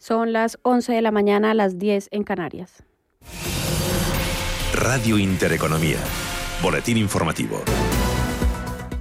Son las 11 de la mañana, a las 10 en Canarias. Radio Intereconomía. Boletín informativo.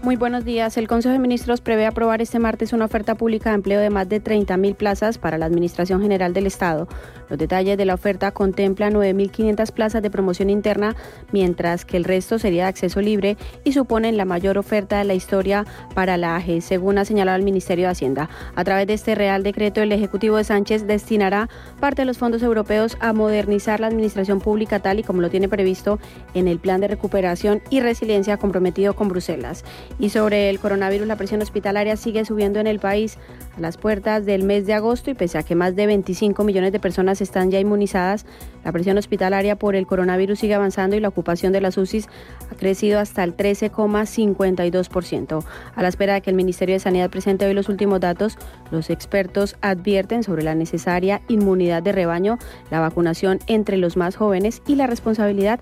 Muy buenos días. El Consejo de Ministros prevé aprobar este martes una oferta pública de empleo de más de 30.000 plazas para la Administración General del Estado. Los detalles de la oferta contemplan 9.500 plazas de promoción interna, mientras que el resto sería de acceso libre y suponen la mayor oferta de la historia para la AGE, según ha señalado el Ministerio de Hacienda. A través de este Real Decreto, el Ejecutivo de Sánchez destinará parte de los fondos europeos a modernizar la administración pública tal y como lo tiene previsto en el Plan de Recuperación y Resiliencia comprometido con Bruselas. Y sobre el coronavirus, la presión hospitalaria sigue subiendo en el país a las puertas del mes de agosto y pese a que más de 25 millones de personas están ya inmunizadas, la presión hospitalaria por el coronavirus sigue avanzando y la ocupación de las UCIs ha crecido hasta el 13,52%. A la espera de que el Ministerio de Sanidad presente hoy los últimos datos, los expertos advierten sobre la necesaria inmunidad de rebaño, la vacunación entre los más jóvenes y la responsabilidad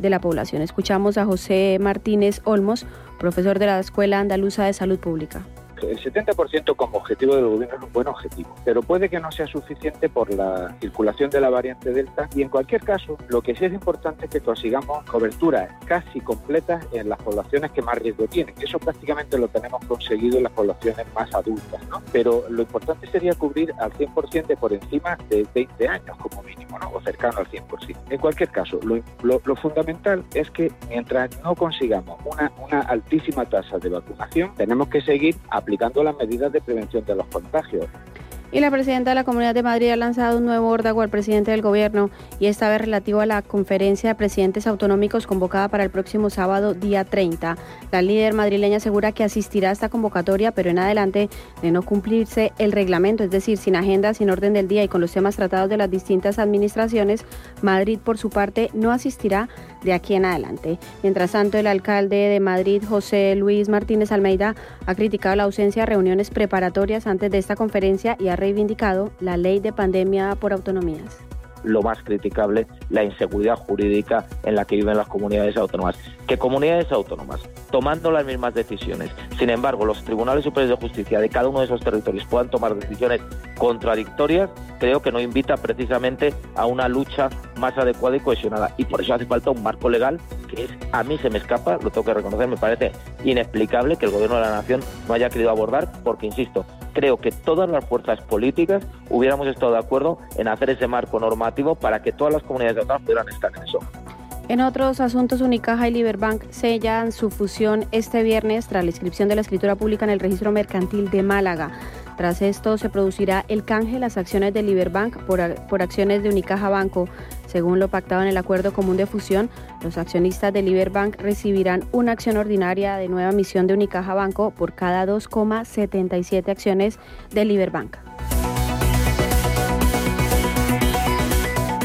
de la población. Escuchamos a José Martínez Olmos, profesor de la Escuela Andaluza de Salud Pública el 70% como objetivo del gobierno es un buen objetivo, pero puede que no sea suficiente por la circulación de la variante Delta y en cualquier caso lo que sí es importante es que consigamos coberturas casi completas en las poblaciones que más riesgo tienen. Eso prácticamente lo tenemos conseguido en las poblaciones más adultas, ¿no? Pero lo importante sería cubrir al 100% de por encima de 20 años como mínimo, ¿no? O cercano al 100%. En cualquier caso, lo, fundamental es que mientras no consigamos una, una altísima tasa de vacunación, tenemos que seguir aplicando aplicando las medidas de prevención de los contagios. Y la presidenta de la Comunidad de Madrid ha lanzado un nuevo órdago al presidente del gobierno y esta vez relativo a la conferencia de presidentes autonómicos convocada para el próximo sábado, día 30. La líder madrileña asegura que asistirá a esta convocatoria, pero en adelante de no cumplirse el reglamento, es decir, sin agenda, sin orden del día y con los temas tratados de las distintas administraciones, Madrid por su parte no asistirá de aquí en adelante. Mientras tanto, el alcalde de Madrid, José Luis Martínez Almeida, ha criticado la ausencia de reuniones preparatorias antes de esta conferencia y ha reivindicado la ley de pandemia por autonomías lo más criticable, la inseguridad jurídica en la que viven las comunidades autónomas. Que comunidades autónomas, tomando las mismas decisiones, sin embargo, los tribunales superiores de justicia de cada uno de esos territorios puedan tomar decisiones contradictorias, creo que no invita precisamente a una lucha más adecuada y cohesionada. Y por eso hace falta un marco legal que es, a mí se me escapa, lo tengo que reconocer, me parece inexplicable que el Gobierno de la Nación no haya querido abordar, porque, insisto, creo que todas las fuerzas políticas hubiéramos estado de acuerdo en hacer ese marco normativo para que todas las comunidades autónomas pudieran estar en eso. En otros asuntos, Unicaja y Liberbank sellan su fusión este viernes tras la inscripción de la escritura pública en el registro mercantil de Málaga. Tras esto se producirá el canje de las acciones de Liberbank por, por acciones de Unicaja Banco. Según lo pactado en el acuerdo común de fusión, los accionistas de Liberbank recibirán una acción ordinaria de nueva emisión de Unicaja Banco por cada 2,77 acciones de Liberbank.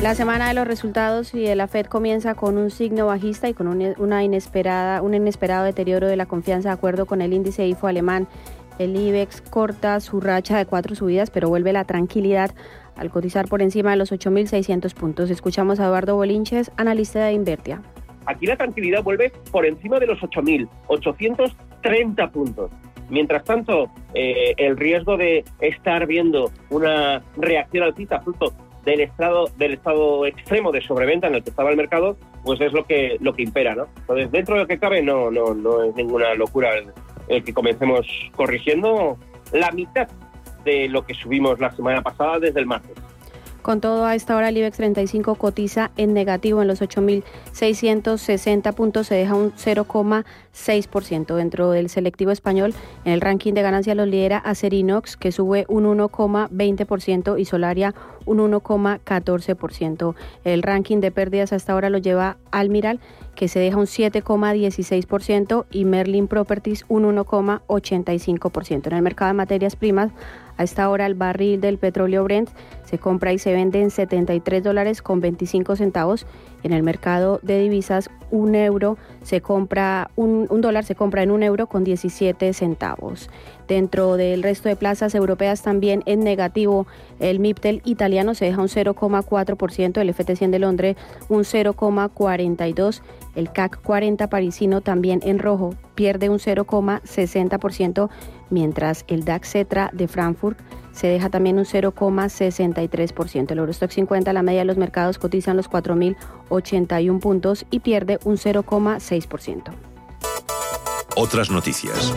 La semana de los resultados y de la Fed comienza con un signo bajista y con una inesperada, un inesperado deterioro de la confianza de acuerdo con el índice IFO alemán. El IBEX corta su racha de cuatro subidas, pero vuelve la tranquilidad al cotizar por encima de los 8.600 puntos. Escuchamos a Eduardo Bolinches, analista de Invertia. Aquí la tranquilidad vuelve por encima de los 8.830 puntos. Mientras tanto, eh, el riesgo de estar viendo una reacción alcista fruto del estado del estado extremo de sobreventa en el que estaba el mercado, pues es lo que lo que impera, ¿no? Entonces, dentro de lo que cabe, no no no es ninguna locura el que comencemos corrigiendo la mitad de lo que subimos la semana pasada desde el martes. Con todo, a esta hora el IBEX 35 cotiza en negativo en los 8.660 puntos, se deja un 0,6%. Dentro del selectivo español, en el ranking de ganancias los lidera Acerinox, que sube un 1,20% y Solaria un 1,14%. El ranking de pérdidas hasta ahora lo lleva Almiral, que se deja un 7,16% y Merlin Properties un 1,85%. En el mercado de materias primas, a esta hora el barril del petróleo Brent se compra y se vende en 73 dólares con 25 centavos. En el mercado de divisas, un euro se compra, un, dólar se compra en un euro con 17 centavos. Dentro del resto de plazas europeas también en negativo, el MIPTEL italiano se deja un 0,4%, el FT100 de Londres un 0,42%, el CAC 40 parisino también en rojo pierde un 0,60%, mientras el DAX Cetra de Frankfurt se deja también un 0,63%. El Eurostock 50, la media de los mercados cotizan los 4.081 puntos y pierde un 0,6%. Otras noticias.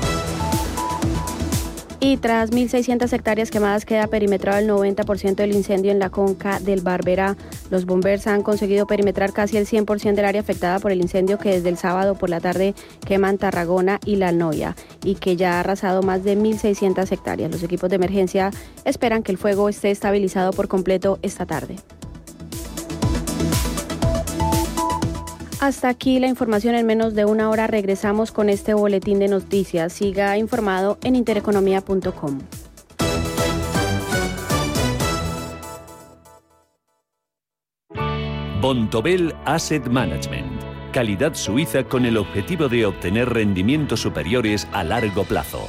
Y tras 1.600 hectáreas quemadas queda perimetrado el 90% del incendio en la conca del Barbera. Los bombers han conseguido perimetrar casi el 100% del área afectada por el incendio que desde el sábado por la tarde queman Tarragona y La Noya y que ya ha arrasado más de 1.600 hectáreas. Los equipos de emergencia esperan que el fuego esté estabilizado por completo esta tarde. Hasta aquí la información en menos de una hora. Regresamos con este boletín de noticias. Siga informado en intereconomía.com. Bontobel Asset Management. Calidad suiza con el objetivo de obtener rendimientos superiores a largo plazo.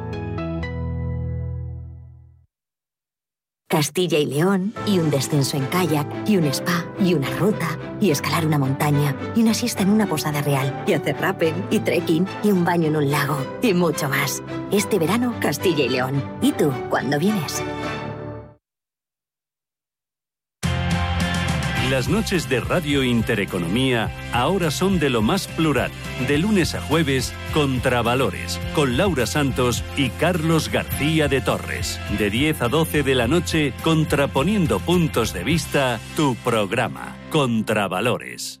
Castilla y León, y un descenso en kayak, y un spa, y una ruta, y escalar una montaña, y una siesta en una posada real, y hacer rappel, y trekking, y un baño en un lago, y mucho más. Este verano, Castilla y León. ¿Y tú, cuándo vienes? Las noches de Radio Intereconomía ahora son de lo más plural. De lunes a jueves, Contravalores, con Laura Santos y Carlos García de Torres. De 10 a 12 de la noche, contraponiendo puntos de vista, tu programa, Contravalores.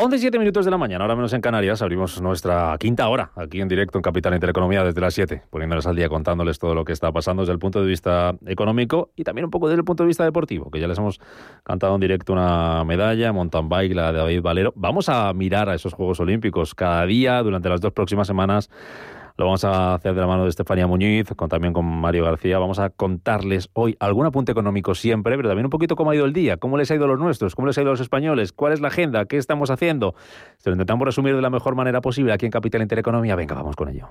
11 7 minutos de la mañana, ahora menos en Canarias, abrimos nuestra quinta hora aquí en directo en Capital Intereconomía desde las 7, poniéndoles al día, contándoles todo lo que está pasando desde el punto de vista económico y también un poco desde el punto de vista deportivo, que ya les hemos cantado en directo una medalla, mountain bike, la de David Valero. Vamos a mirar a esos Juegos Olímpicos cada día durante las dos próximas semanas lo vamos a hacer de la mano de Estefanía Muñiz, con, también con Mario García. Vamos a contarles hoy algún apunte económico siempre, pero también un poquito cómo ha ido el día, cómo les ha ido a los nuestros, cómo les ha ido a los españoles, cuál es la agenda, qué estamos haciendo. Se lo intentamos resumir de la mejor manera posible aquí en Capital Intereconomía. Venga, vamos con ello.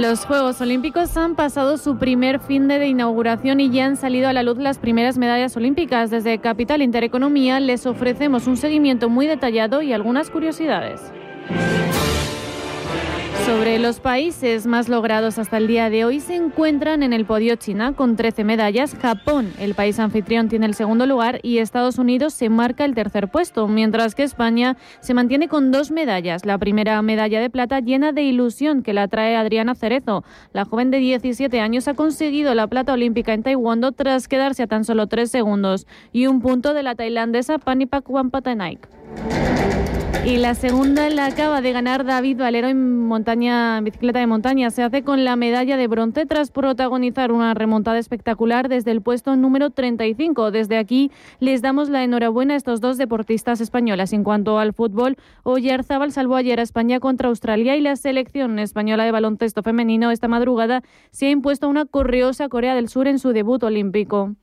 Los Juegos Olímpicos han pasado su primer fin de inauguración y ya han salido a la luz las primeras medallas olímpicas. Desde Capital Intereconomía les ofrecemos un seguimiento muy detallado y algunas curiosidades. Sobre los países más logrados hasta el día de hoy se encuentran en el podio China con 13 medallas, Japón, el país anfitrión, tiene el segundo lugar y Estados Unidos se marca el tercer puesto, mientras que España se mantiene con dos medallas. La primera medalla de plata llena de ilusión que la trae Adriana Cerezo. La joven de 17 años ha conseguido la plata olímpica en Taekwondo tras quedarse a tan solo tres segundos y un punto de la tailandesa Panipak Wampatanaik. Y la segunda la acaba de ganar David Valero en montaña, bicicleta de montaña. Se hace con la medalla de bronce tras protagonizar una remontada espectacular desde el puesto número 35. Desde aquí les damos la enhorabuena a estos dos deportistas españolas. En cuanto al fútbol, Oyarzábal salvó ayer a España contra Australia y la selección española de baloncesto femenino esta madrugada se ha impuesto a una corriosa Corea del Sur en su debut olímpico.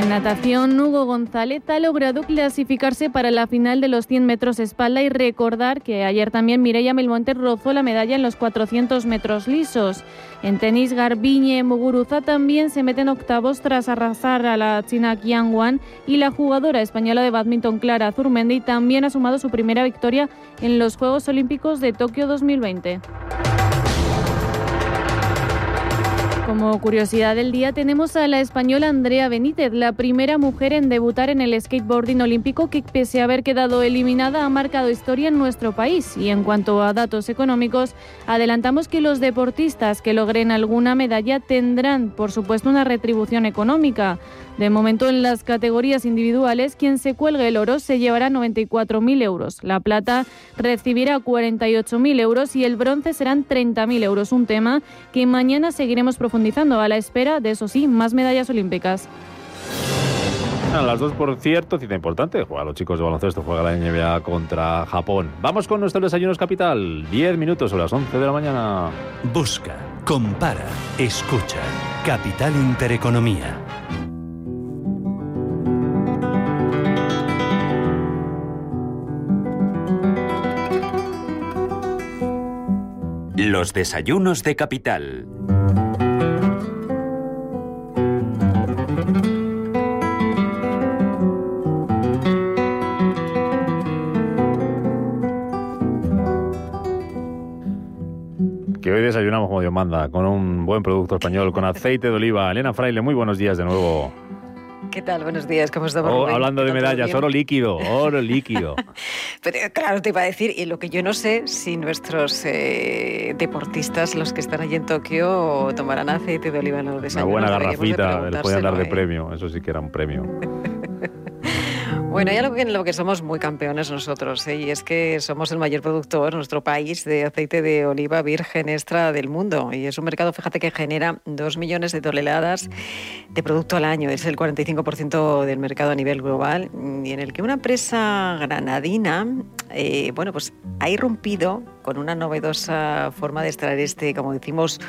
En natación, Hugo González ha logrado clasificarse para la final de los 100 metros espalda y recordar que ayer también Mireia Melmonte rozó la medalla en los 400 metros lisos. En tenis, Garbiñe Muguruza también se mete en octavos tras arrasar a la china Qian Wan y la jugadora española de badminton Clara Zurmendi también ha sumado su primera victoria en los Juegos Olímpicos de Tokio 2020. Como curiosidad del día tenemos a la española Andrea Benítez, la primera mujer en debutar en el skateboarding olímpico que pese a haber quedado eliminada ha marcado historia en nuestro país. Y en cuanto a datos económicos, adelantamos que los deportistas que logren alguna medalla tendrán, por supuesto, una retribución económica. De momento, en las categorías individuales, quien se cuelgue el oro se llevará 94.000 euros. La plata recibirá 48.000 euros y el bronce serán 30.000 euros. Un tema que mañana seguiremos profundizando a la espera de, eso sí, más medallas olímpicas. A las dos, por cierto, cita importante. Juega los chicos de baloncesto, juega la NBA contra Japón. Vamos con nuestro desayunos capital. 10 minutos a las 11 de la mañana. Busca, compara, escucha. Capital Intereconomía. Los desayunos de capital. Que hoy desayunamos como Dios manda, con un buen producto español, con aceite de oliva. Elena Fraile, muy buenos días de nuevo. ¿Qué tal? Buenos días, ¿cómo estamos? Oh, hablando de medallas, oro líquido, oro líquido. Pero claro, te iba a decir, y lo que yo no sé, si nuestros eh, deportistas, los que están allí en Tokio, tomarán aceite de oliva en los desayunos. Una buena garrafita, les pueden dar de premio, eso sí que era un premio. Bueno, ya lo que, lo que somos muy campeones nosotros, ¿eh? y es que somos el mayor productor, nuestro país, de aceite de oliva virgen extra del mundo. Y es un mercado, fíjate, que genera 2 millones de toneladas de producto al año. Es el 45% del mercado a nivel global y en el que una empresa granadina, eh, bueno, pues ha irrumpido con una novedosa forma de extraer este, como decimos,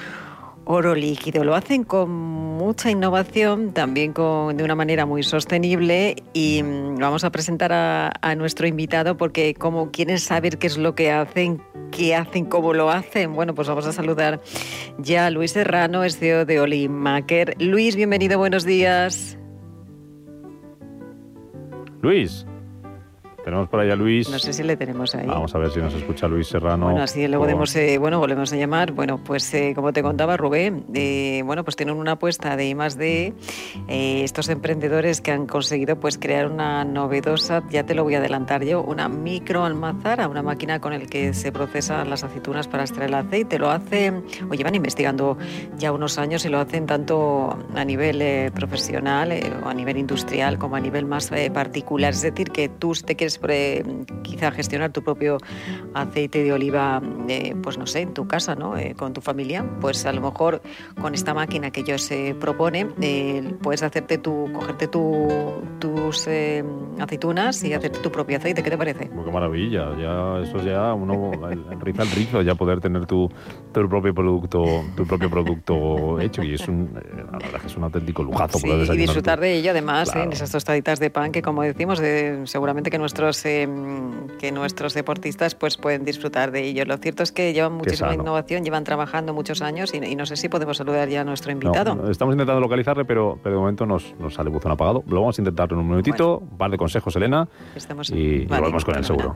oro líquido. Lo hacen con mucha innovación, también con, de una manera muy sostenible y mm, vamos a presentar a, nuestro invitado porque como quieren saber qué es lo que hacen, qué hacen, cómo lo hacen, bueno, pues vamos a saludar ya a Luis Serrano, es CEO de Olimaker. Luis, bienvenido, buenos días. Luis. Tenemos por ahí a Luis. No sé si le tenemos ahí. Vamos a ver si nos escucha Luis Serrano. Bueno, así luego podemos, eh, bueno, volvemos a llamar. Bueno, pues eh, como te contaba Rubén, eh, bueno, pues tienen una apuesta de I más D estos emprendedores que han conseguido pues crear una novedosa, ya te lo voy a adelantar yo, una microalmazara, una máquina con el que se procesan las aceitunas para extraer el aceite. Lo hacen, o llevan investigando ya unos años y lo hacen tanto a nivel profesional o a nivel industrial como a nivel más particular. Es decir, que tú te quieres eh, quizá gestionar tu propio aceite de oliva, eh, pues no sé, en tu casa, ¿no? Eh, con tu familia, pues a lo mejor con esta máquina que ellos proponen, puedes hacerte tu, cogerte tu, tus aceitunas y hacerte tu propio aceite. ¿Qué te parece? qué maravilla, ya eso ya uno riza el rizo, ya poder tener tu, tu propio producto, tu propio producto hecho y es un, la verdad es un auténtico lujazo sí, y disfrutar de ello además, en esas tostaditas de pan que como decimos, seguramente que nuestro Em, que nuestros deportistas pues pueden disfrutar de ello. Lo cierto es que llevan muchísima innovación, llevan trabajando muchos años y, no sé si podemos saludar ya a nuestro invitado. estamos intentando localizarle, pero, pero de momento nos, nos sale buzón apagado. Lo vamos a intentar en un minutito, un par de consejos, Elena, y, volvemos con el seguro.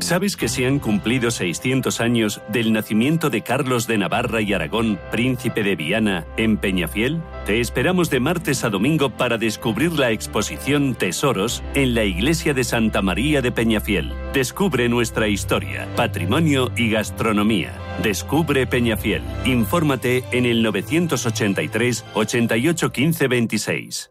¿Sabes que se han cumplido 600 años del nacimiento de Carlos de Navarra y Aragón, príncipe de Viana, en Peñafiel? Te esperamos de martes a domingo para descubrir la exposición Tesoros en la iglesia de Santa María de Peñafiel. Descubre nuestra historia, patrimonio y gastronomía. Descubre Peñafiel. Infórmate en el 983 88 15 26.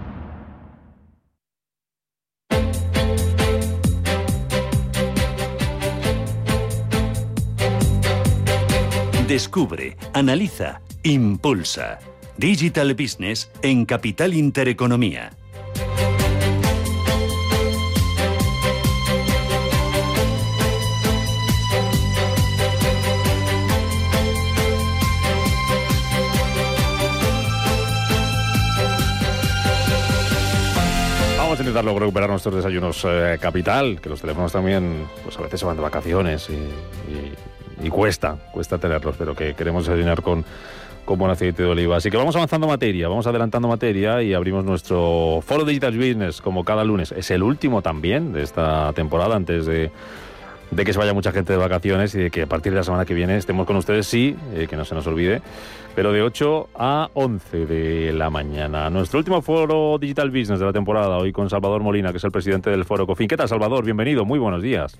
Descubre, analiza, impulsa. Digital Business en Capital Intereconomía. A intentar luego recuperar nuestros desayunos eh, capital, que los teléfonos también, pues a veces se van de vacaciones y cuesta, cuesta tenerlos, pero que queremos desayunar con, con buen aceite de oliva. Así que vamos avanzando materia, vamos adelantando materia y abrimos nuestro Foro Digital Business como cada lunes. Es el último también de esta temporada antes de, de que se vaya mucha gente de vacaciones y de que a partir de la semana que viene estemos con ustedes, sí, eh, que no se nos olvide, pero de 8 a 11 de la mañana. Nuestro último Foro Digital Business de la temporada, hoy con Salvador Molina, que es el presidente del Foro COFIN. ¿Qué tal, Salvador? Bienvenido, muy buenos días.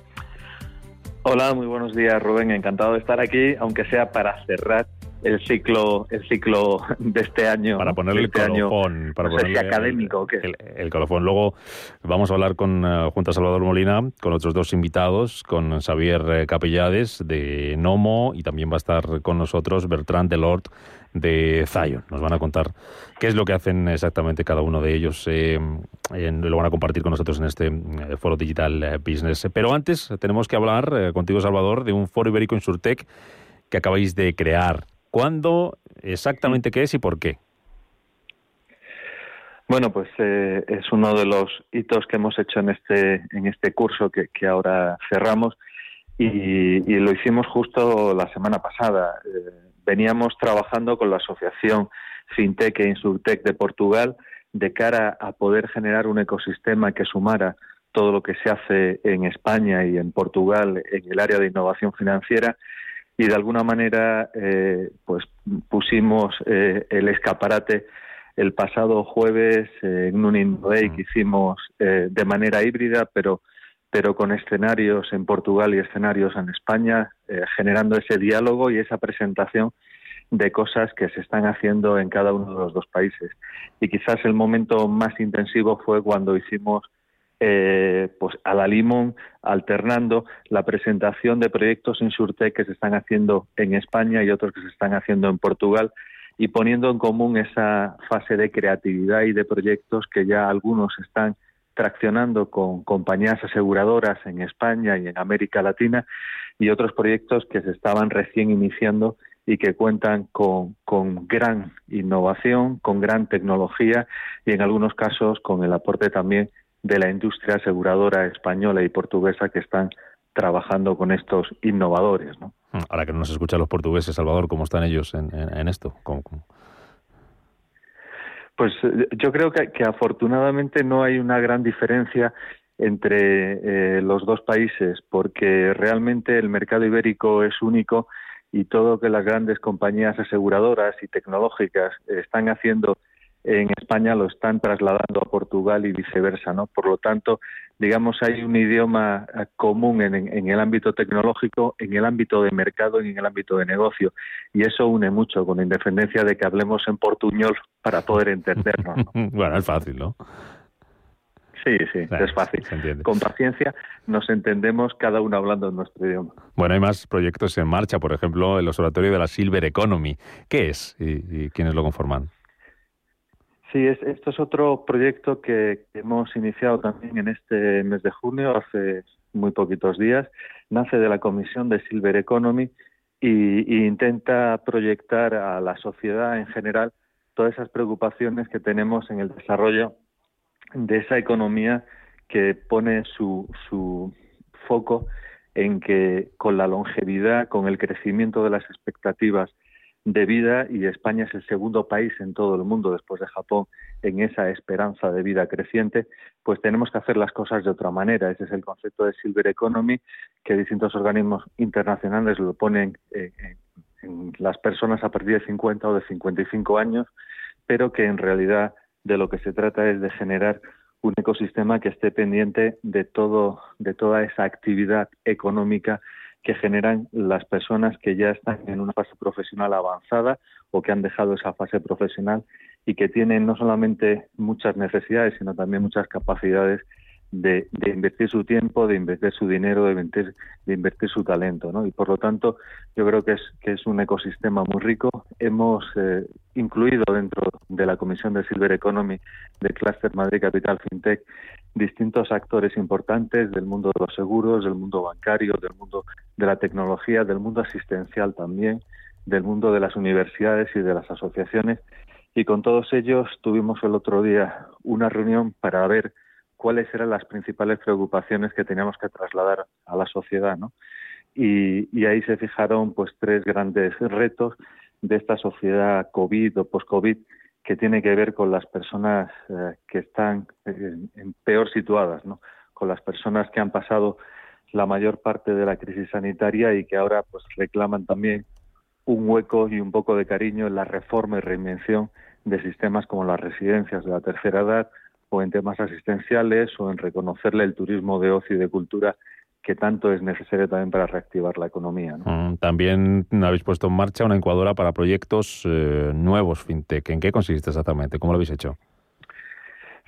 Hola, muy buenos días, Rubén. Encantado de estar aquí, aunque sea para cerrar el ciclo el ciclo de este año para ponerle este el colofón año, para no ponerle académico el, el, el, colofón luego vamos a hablar con uh, junto a Salvador Molina con otros dos invitados con Xavier eh, Capellades de Nomo y también va a estar con nosotros Bertrand Delort de Zion. Nos van a contar qué es lo que hacen exactamente cada uno de ellos. Eh, lo van a compartir con nosotros en este eh, foro digital eh, business. Pero antes tenemos que hablar contigo, Salvador, de un foro ibérico en Surtec que acabáis de crear. ¿Cuándo, exactamente qué es y por qué? Bueno, pues eh, es uno de los hitos que hemos hecho en este en este curso que, ahora cerramos y, lo hicimos justo la semana pasada. Veníamos trabajando con la asociación FinTech e Insurtech de Portugal de cara a poder generar un ecosistema que sumara todo lo que se hace en España y en Portugal en el área de innovación financiera. Y de alguna manera eh, pues pusimos eh, el escaparate el pasado jueves eh, en un Innoday que hicimos eh, de manera híbrida pero pero con escenarios en Portugal y escenarios en España eh, generando ese diálogo y esa presentación de cosas que se están haciendo en cada uno de los dos países. Y quizás el momento más intensivo fue cuando hicimos eh, pues a la limón alternando la presentación de proyectos en Surtec que se están haciendo en España y otros que se están haciendo en Portugal y poniendo en común esa fase de creatividad y de proyectos que ya algunos están traccionando con compañías aseguradoras en España y en América Latina y otros proyectos que se estaban recién iniciando y que cuentan con, con, gran innovación, con gran tecnología y en algunos casos con el aporte también de la industria aseguradora española y portuguesa que están trabajando con estos innovadores. ¿no? Ahora que no nos escuchan los portugueses, Salvador, ¿cómo están ellos en, en, esto? Pues yo creo que, que, afortunadamente no hay una gran diferencia entre eh, los dos países, porque realmente el mercado ibérico es único y todo lo que las grandes compañías aseguradoras y tecnológicas están haciendo en España lo están trasladando a Portugal y viceversa, ¿no? Por lo tanto, digamos, hay un idioma común en, en, el ámbito tecnológico, en el ámbito de mercado y en el ámbito de negocio. Y eso une mucho, con independencia de que hablemos en portuñol para poder entendernos. ¿no? bueno, es fácil, ¿no? Sí, sí, claro, es fácil. Con paciencia nos entendemos cada uno hablando en nuestro idioma. Bueno, hay más proyectos en marcha, por ejemplo, el Observatorio de la Silver Economy. ¿Qué es y, y quiénes lo conforman? Sí, es, esto es otro proyecto que, hemos iniciado también en este mes de junio, hace muy poquitos días. Nace de la Comisión de Silver Economy y, intenta proyectar a la sociedad en general todas esas preocupaciones que tenemos en el desarrollo de esa economía que pone su, su foco en que con la longevidad, con el crecimiento de las expectativas de vida y España es el segundo país en todo el mundo después de Japón en esa esperanza de vida creciente, pues tenemos que hacer las cosas de otra manera. Ese es el concepto de Silver Economy que distintos organismos internacionales lo ponen en, en las personas a partir de 50 o de 55 años, pero que en realidad de lo que se trata es de generar un ecosistema que esté pendiente de todo de toda esa actividad económica que generan las personas que ya están en una fase profesional avanzada o que han dejado esa fase profesional y que tienen no solamente muchas necesidades, sino también muchas capacidades de, invertir su tiempo, de invertir su dinero, de invertir, de invertir su talento. ¿no? Y por lo tanto, yo creo que es, que es un ecosistema muy rico. Hemos eh, incluido dentro de la Comisión de Silver Economy del Cluster Madrid Capital FinTech distintos actores importantes del mundo de los seguros, del mundo bancario, del mundo de la tecnología, del mundo asistencial también, del mundo de las universidades y de las asociaciones. Y con todos ellos tuvimos el otro día una reunión para ver cuáles eran las principales preocupaciones que teníamos que trasladar a la sociedad, ¿no? Y, ahí se fijaron pues tres grandes retos de esta sociedad COVID o post-COVID que tiene que ver con las personas eh, que están en, peor situadas. Con las personas que han pasado la mayor parte de la crisis sanitaria y que ahora pues reclaman también un hueco y un poco de cariño en la reforma y reinvención de sistemas como las residencias de la tercera edad o en temas asistenciales o en reconocerle el turismo de ocio y de cultura que tanto es necesario también para reactivar la economía. Mm, también habéis puesto en marcha una incubadora para proyectos eh, nuevos fintech. ¿En qué consiste exactamente? ¿Cómo lo habéis hecho?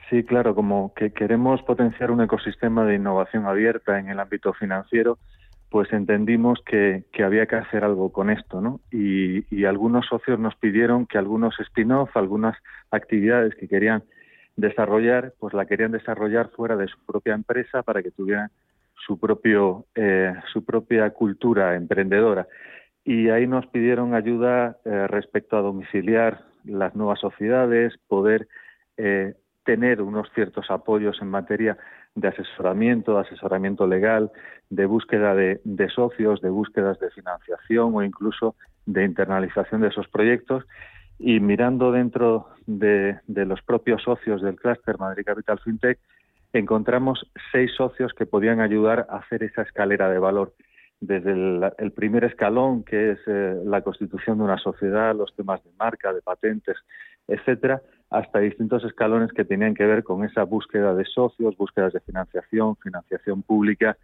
Sí, claro, como que queremos potenciar un ecosistema de innovación abierta en el ámbito financiero, pues entendimos que, había que hacer algo con esto, ¿no? Y, y algunos socios nos pidieron que algunos spin-off, algunas actividades que querían desarrollar, pues la querían desarrollar fuera de su propia empresa para que tuvieran su propio eh, su propia cultura emprendedora. Y ahí nos pidieron ayuda eh, respecto a domiciliar las nuevas sociedades, poder eh, tener unos ciertos apoyos en materia de asesoramiento, de asesoramiento legal, de búsqueda de, de, socios, de búsquedas de financiación o incluso de internalización de esos proyectos y mirando dentro de, los propios socios del clúster Madrid Capital FinTech, encontramos seis socios que podían ayudar a hacer esa escalera de valor. Desde el, primer escalón, que es eh, la constitución de una sociedad, los temas de marca, de patentes, etcétera, hasta distintos escalones que tenían que ver con esa búsqueda de socios, búsquedas de financiación, financiación pública,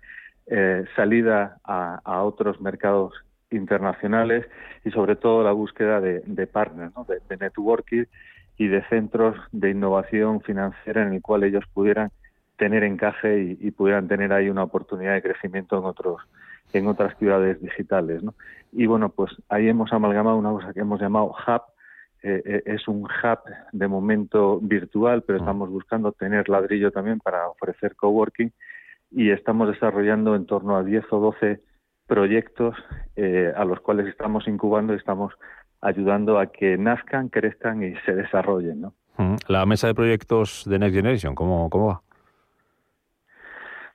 eh, salida a otros mercados internacionales y sobre todo la búsqueda de, partners, de, networking y de centros de innovación financiera en el cual ellos pudieran tener encaje y, pudieran tener ahí una oportunidad de crecimiento en otros en otras ciudades digitales. Y bueno, pues ahí hemos amalgamado una cosa que hemos llamado Hub. Eh, eh, es un hub de momento virtual, pero mm. estamos buscando tener ladrillo también para ofrecer coworking y estamos desarrollando en torno a 10 o 12 proyectos eh, a los cuales estamos incubando y estamos ayudando a que nazcan, crezcan y se desarrollen. ¿no? La mesa de proyectos de Next Generation, ¿cómo, cómo va?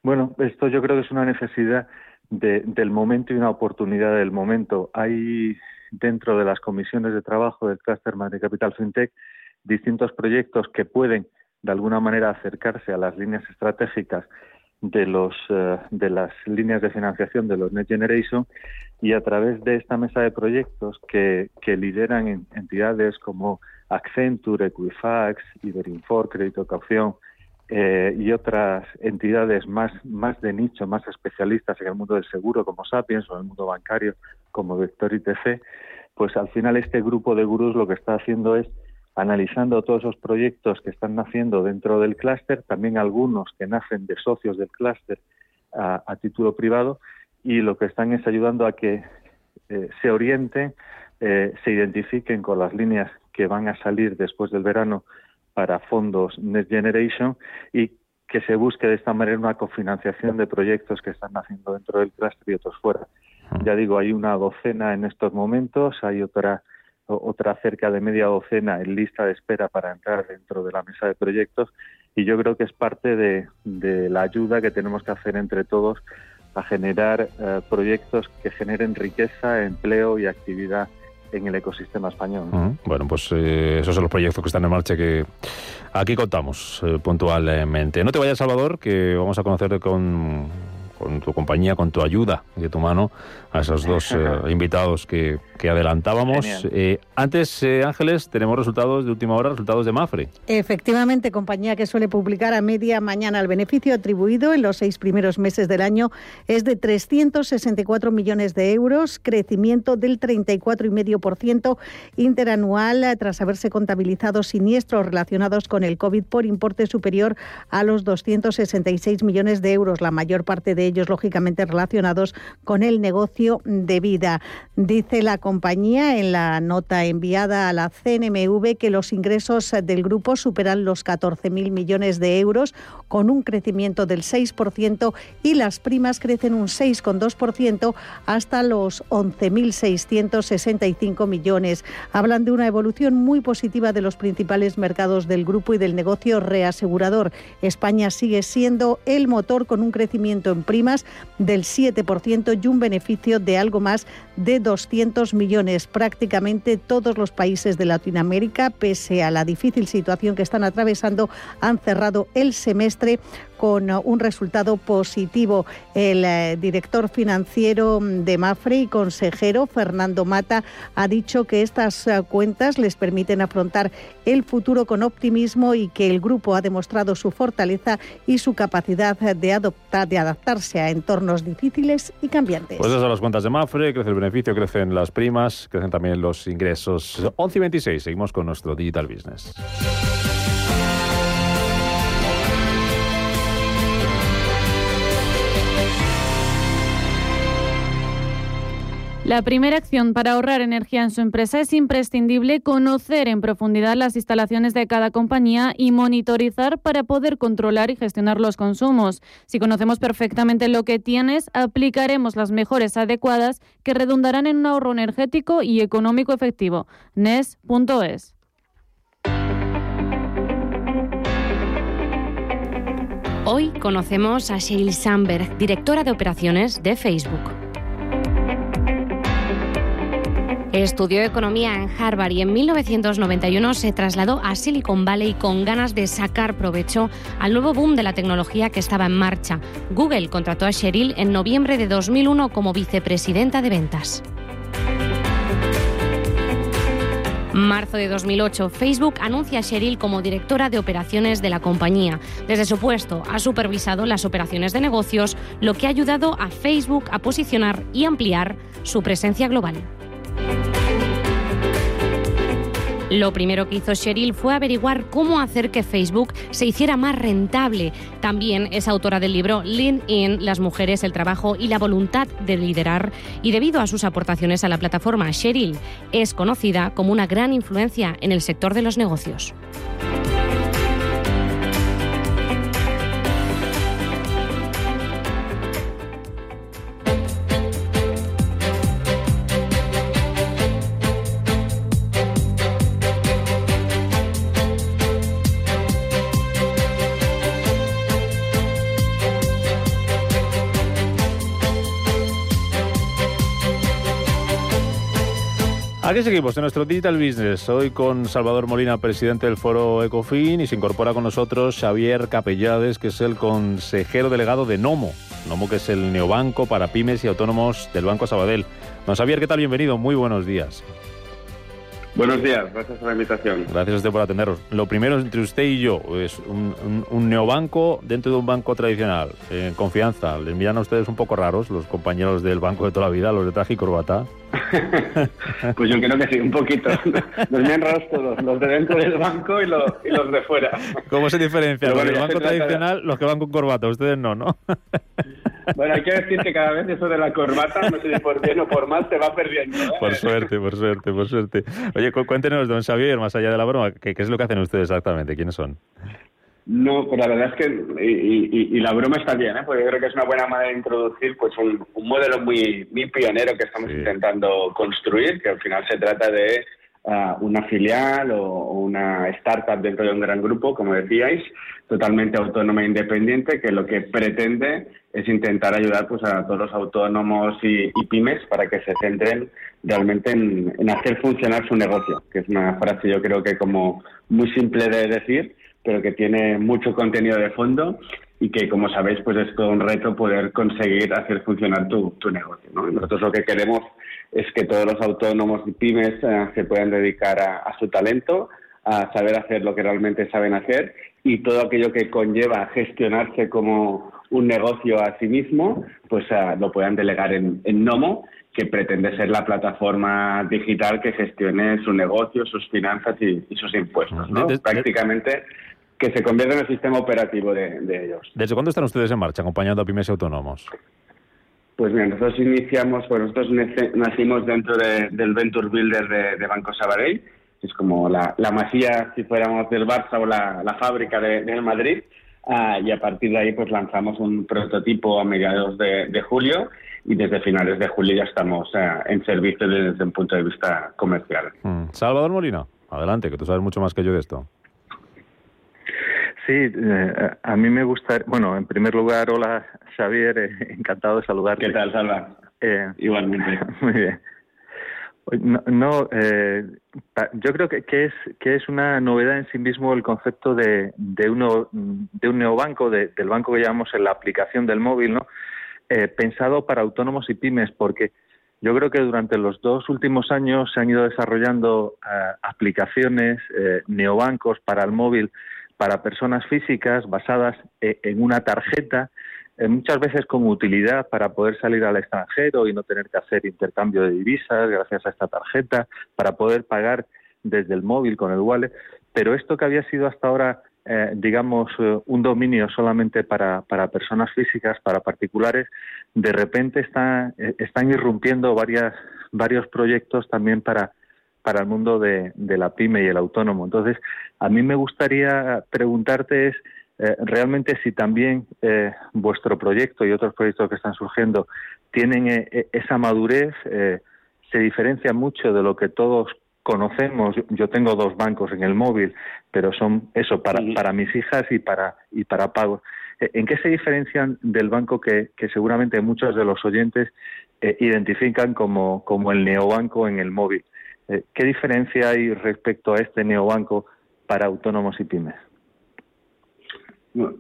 Bueno, esto yo creo que es una necesidad del momento y una oportunidad del momento. Hay dentro de las comisiones de trabajo del Cluster Madrid Capital FinTech distintos proyectos que pueden de alguna manera acercarse a las líneas estratégicas de los eh, de las líneas de financiación de los Next Generation y a través de esta mesa de proyectos que, que lideran entidades como Accenture, Equifax, Iberinfor, Crédito Caución eh, y otras entidades más, más de nicho, más especialistas en el mundo del seguro como Sapiens o en el mundo bancario como Vector ITC, pues al final este grupo de gurús lo que está haciendo es analizando todos esos proyectos que están naciendo dentro del clúster, también algunos que nacen de socios del clúster a, título privado, y lo que están es ayudando a que eh, se orienten, eh, se identifiquen con las líneas que van a salir después del verano para fondos Next Generation y que se busque de esta manera una cofinanciación de proyectos que están naciendo dentro del clúster y otros fuera. Ya digo, hay una docena en estos momentos, hay otra otra cerca de media docena en lista de espera para entrar dentro de la mesa de proyectos y yo creo que es parte de, la ayuda que tenemos que hacer entre todos a generar eh, proyectos que generen riqueza, empleo y actividad en el ecosistema español. Bueno, pues eh, esos son los proyectos que están en marcha que aquí contamos eh, puntualmente. No te vayas, Salvador, que vamos a conocerte con con tu compañía, con tu ayuda y de tu mano a esos dos eh, invitados que, que adelantábamos. Eh, antes, eh, Ángeles, tenemos resultados de última hora, resultados de Mafre. Efectivamente, compañía que suele publicar a media mañana el beneficio atribuido en los seis primeros meses del año es de 364 millones de euros, crecimiento del 34,5% interanual tras haberse contabilizado siniestros relacionados con el COVID por importe superior a los 266 millones de euros, la mayor parte de ellos lógicamente relacionados con el negocio de vida. Dice la compañía en la nota enviada a la CNMV que los ingresos del grupo superan los 14.000 millones de euros con un crecimiento del 6% y las primas crecen un 6,2% hasta los 11.665 millones. Hablan de una evolución muy positiva de los principales mercados del grupo y del negocio reasegurador. España sigue siendo el motor con un crecimiento en primas del 7% y un beneficio de algo más de 200 millones. Prácticamente todos los países de Latinoamérica, pese a la difícil situación que están atravesando, han cerrado el semestre con un resultado positivo. El eh, director financiero de Mafre y consejero Fernando Mata ha dicho que estas eh, cuentas les permiten afrontar el futuro con optimismo y que el grupo ha demostrado su fortaleza y su capacidad de adoptar, de adaptarse a entornos difíciles y cambiantes. Pues esas son las cuentas de Mafre, crece el beneficio, crecen las primas, crecen también los ingresos. 11 y 26, seguimos con nuestro Digital Business. La primera acción para ahorrar energía en su empresa es imprescindible conocer en profundidad las instalaciones de cada compañía y monitorizar para poder controlar y gestionar los consumos. Si conocemos perfectamente lo que tienes, aplicaremos las mejores adecuadas que redundarán en un ahorro energético y económico efectivo. NES.es. Hoy conocemos a Sheryl Sandberg, directora de operaciones de Facebook. Estudió economía en Harvard y en 1991 se trasladó a Silicon Valley con ganas de sacar provecho al nuevo boom de la tecnología que estaba en marcha. Google contrató a Sheryl en noviembre de 2001 como vicepresidenta de ventas. Marzo de 2008, Facebook anuncia a Sheryl como directora de operaciones de la compañía. Desde su puesto ha supervisado las operaciones de negocios, lo que ha ayudado a Facebook a posicionar y ampliar su presencia global. Lo primero que hizo Sheryl fue averiguar cómo hacer que Facebook se hiciera más rentable. También es autora del libro LinkedIn, las mujeres, el trabajo y la voluntad de liderar. Y debido a sus aportaciones a la plataforma, Sheryl es conocida como una gran influencia en el sector de los negocios. Aquí seguimos en nuestro Digital Business, hoy con Salvador Molina, presidente del Foro Ecofin, y se incorpora con nosotros Xavier Capellades, que es el consejero delegado de Nomo. Nomo, que es el neobanco para pymes y autónomos del Banco Sabadell. Don Xavier, ¿qué tal? Bienvenido, muy buenos días. Buenos días, gracias por la invitación. Gracias a usted por atenderos. Lo primero entre usted y yo es un, neobanco dentro de un banco tradicional. En confianza, les miran a ustedes un poco raros los compañeros del banco de toda la vida, los de traje y corbata. pues yo creo que sí, un poquito. Nos miran raros todos, los de dentro del banco y los, de fuera. ¿Cómo se diferencia? los del banco tradicional, los que van con corbata, ustedes no, ¿no? Bueno, hay que decir que cada vez eso de la corbata, no sé si por bien o por mal, se va perdiendo. ¿eh? Por suerte, por suerte, por suerte. Oye, cuéntenos, don Xavier, más allá de la broma, ¿qué, es lo que hacen ustedes exactamente? ¿Quiénes son? No, pues la verdad es que, y, la broma está bien, ¿eh? porque yo creo que es una buena manera de introducir pues un, modelo muy, muy pionero que estamos intentando construir, que al final se trata de uh, una filial o, una startup dentro de un gran grupo, como decíais, totalmente autónoma e independiente, que lo que pretende es intentar ayudar pues a todos los autónomos y, pymes para que se centren realmente en, en hacer funcionar su negocio, que es una frase yo creo que como muy simple de decir, pero que tiene mucho contenido de fondo y que, como sabéis, pues es todo un reto poder conseguir hacer funcionar tu, tu negocio. ¿no? Nosotros lo que queremos es que todos los autónomos y pymes eh, se puedan dedicar a, su talento, a saber hacer lo que realmente saben hacer y todo aquello que conlleva gestionarse como un negocio a sí mismo, pues eh, lo puedan delegar en, en Nomo que pretende ser la plataforma digital que gestione su negocio, sus finanzas y, sus impuestos. ¿no? Prácticamente que se convierta en el sistema operativo de, ellos. ¿Desde cuándo están ustedes en marcha acompañando a pymes y autónomos? Pues bien, nosotros iniciamos, pues nosotros nacimos dentro del Venture Builder de, Banco Sabadell, que es como la, masía, si fuéramos del Barça o la, fábrica de, Madrid, ah, y a partir de ahí pues lanzamos un prototipo a mediados de, julio y desde finales de julio ya estamos ah, en servicio desde un punto de vista comercial. Mm. Salvador Molina, adelante, que tú sabes mucho más que yo de esto. Sí, eh, a mí me gusta, bueno, en primer lugar, hola Xavier, eh, encantado de saludarte. ¿Qué tal, Salva? Eh, Igualmente. Muy bien. No, yo creo que, que, es que es una novedad en sí mismo el concepto de, de, uno, de un neobanco, de, del banco que llamamos en la aplicación del móvil, ¿no? pensado para autónomos y pymes, porque yo creo que durante los dos últimos años se han ido desarrollando aplicaciones, neobancos para el móvil para personas físicas basadas e, en una tarjeta, eh, muchas veces con utilidad para poder salir al extranjero y no tener que hacer intercambio de divisas gracias a esta tarjeta, para poder pagar desde el móvil con el wallet. Pero esto que había sido hasta ahora, eh, digamos, eh, un dominio solamente para, para, personas físicas, para particulares, de repente está, están irrumpiendo varias, varios proyectos también para para el mundo de, la pyme y el autónomo. Entonces, a mí me gustaría preguntarte es eh, realmente si también eh, vuestro proyecto y otros proyectos que están surgiendo tienen eh, esa madurez, se diferencia mucho de lo que todos conocemos. Yo tengo dos bancos en el móvil, pero son eso para, para mis hijas y para y para pagos. ¿En qué se diferencian del banco que, que seguramente muchos de los oyentes identifican como, como el neobanco en el móvil? Eh, ¿Qué diferencia hay respecto a este neobanco para autónomos y pymes?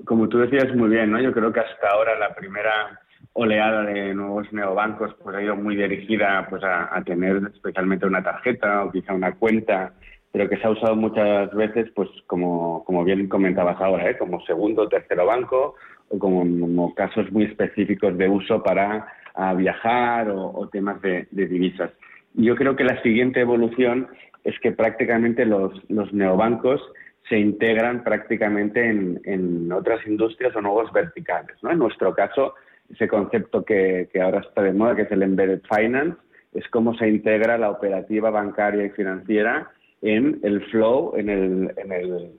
Como tú decías muy bien, ¿no? Yo creo que hasta ahora la primera oleada de nuevos neobancos pues ha ido muy dirigida pues a, tener especialmente una tarjeta o quizá una cuenta, pero que se ha usado muchas veces pues como, como bien comentabas ahora, ¿eh? como segundo o tercero banco o como, casos muy específicos de uso para viajar o, temas de divisas. Yo creo que la siguiente evolución es que prácticamente los, neobancos se integran prácticamente en, otras industrias o nuevos verticales. ¿no? En nuestro caso, ese concepto que, ahora está de moda, que es el embedded finance, es cómo se integra la operativa bancaria y financiera en el flow, en el, en el,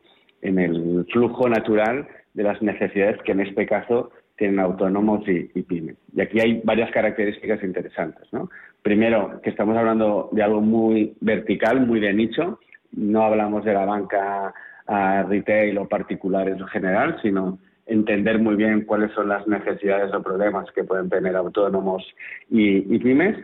en el flujo natural de las necesidades que en este caso tienen autónomos y, y, pymes. Y aquí hay varias características interesantes. ¿no? Primero, que estamos hablando de algo muy vertical, muy de nicho. No hablamos de la banca retail o particular en general, sino entender muy bien cuáles son las necesidades o problemas que pueden tener autónomos y, pymes.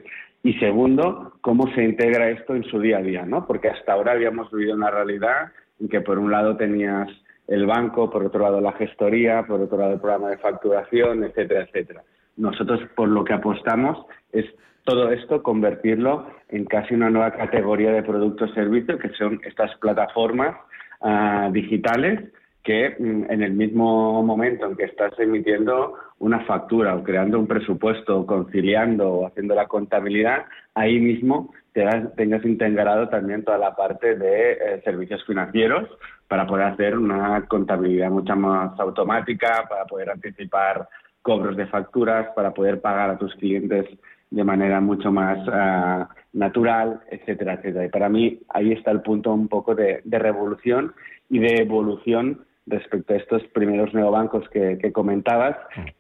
Y segundo, cómo se integra esto en su día a día, ¿no? Porque hasta ahora habíamos vivido una realidad en que por un lado tenías el banco, por otro lado la gestoría, por otro lado el programa de facturación, etcétera, etcétera. Nosotros por lo que apostamos es todo esto convertirlo en casi una nueva categoría de productos y servicios, que son estas plataformas ah, digitales que mm, en el mismo momento en que estás emitiendo una factura o creando un presupuesto, conciliando o haciendo la contabilidad, ahí mismo te tengas integrado también toda la parte de eh, servicios financieros para poder hacer una contabilidad mucho más automática, para poder anticipar cobros de facturas, para poder pagar a tus clientes de manera mucho más ah, natural, etcétera, etcétera. Y para mí ahí está el punto un poco de, revolución y de evolución respecto a estos primeros neobancos que, que comentabas,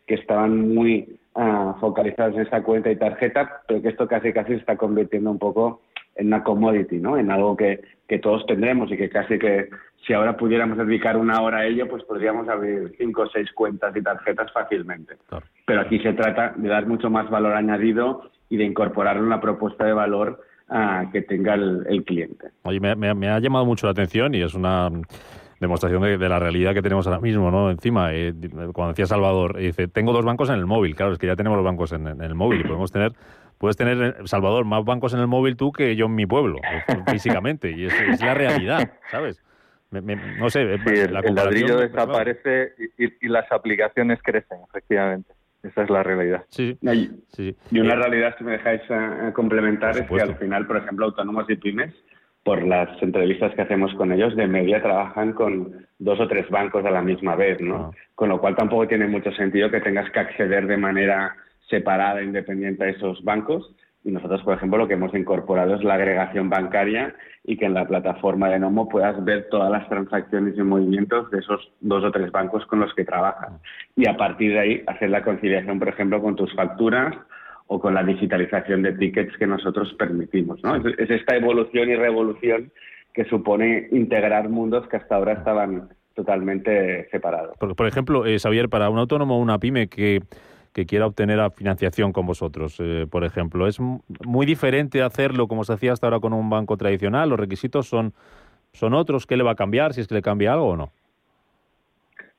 que estaban muy ah, focalizados en esta cuenta y tarjeta, pero que esto casi casi se está convirtiendo un poco en una commodity, ¿no? En algo que, que todos tendremos y que casi que si ahora pudiéramos dedicar una hora a ello, pues podríamos abrir cinco o seis cuentas y tarjetas fácilmente. Pero aquí se trata de dar mucho más valor añadido y de incorporar una propuesta de valor ah, que tenga el, cliente. Oye, me, ha llamado mucho la atención y es una demostración de, la realidad que tenemos ahora mismo, ¿no? Encima, eh, cuando decía Salvador, dice, tengo dos bancos en el móvil. Claro, es que ya tenemos los bancos en, en el móvil y podemos tener puedes tener, eh, Salvador, más bancos en el móvil tú que yo en mi pueblo, físicamente. Y es, es la realidad, ¿sabes? no sé, el, ladrillo desaparece y, las aplicaciones crecen, efectivamente. Esa es la realidad. Sí, Y una realidad, si me dejáis eh, complementar, es que al final, por ejemplo, autónomos y pymes, por las entrevistas que hacemos con ellos, de media trabajan con dos o tres bancos a la misma vez, ¿no? Ah. Con lo cual tampoco tiene mucho sentido que tengas que acceder de manera separada, independiente a esos bancos. Y nosotros, por ejemplo, lo que hemos incorporado es la agregación bancaria y que en la plataforma de Nomo puedas ver todas las transacciones y movimientos de esos dos o tres bancos con los que trabajas. Y a partir de ahí hacer la conciliación, por ejemplo, con tus facturas o con la digitalización de tickets que nosotros permitimos. ¿no? Es, esta evolución y revolución que supone integrar mundos que hasta ahora estaban totalmente separados. Por, por ejemplo, eh, Xavier, para un autónomo o una pyme que que quiera obtener financiación con vosotros, eh, por ejemplo. ¿Es muy diferente hacerlo como se hacía hasta ahora con un banco tradicional? ¿Los requisitos son, son otros? ¿Qué le va a cambiar? Si es que le cambia algo o no.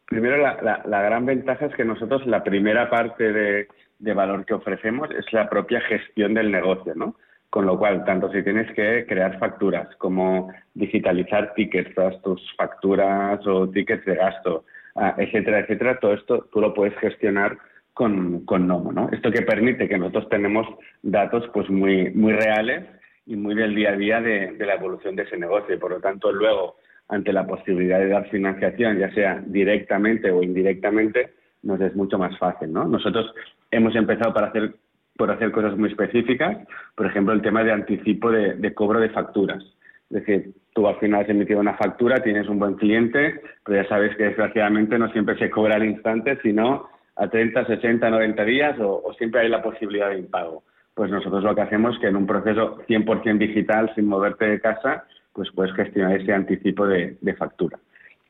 Primero, la, la, gran ventaja es que nosotros la primera parte de, de, valor que ofrecemos es la propia gestión del negocio, ¿no? Con lo cual, tanto si tienes que crear facturas como digitalizar tickets, todas tus facturas o tickets de gasto, ah, etcétera, etcétera, todo esto tú lo puedes gestionar con, con Nomo, ¿no? Esto que permite que nosotros tenemos datos pues muy, muy reales y muy del día a día de, la evolución de ese negocio y por lo tanto luego ante la posibilidad de dar financiación, ya sea directamente o indirectamente, nos es mucho más fácil, ¿no? Nosotros hemos empezado para hacer, por hacer cosas muy específicas, por ejemplo, el tema de anticipo de, de cobro de facturas. Es decir, tú al final has emitido una factura, tienes un buen cliente, pero ya sabes que desgraciadamente no siempre se cobra al instante, sino a 30, 60, 90 días o, siempre hay la posibilidad de impago. Pues nosotros lo que hacemos es que en un proceso 100% digital, sin moverte de casa, pues puedes gestionar ese anticipo de, factura.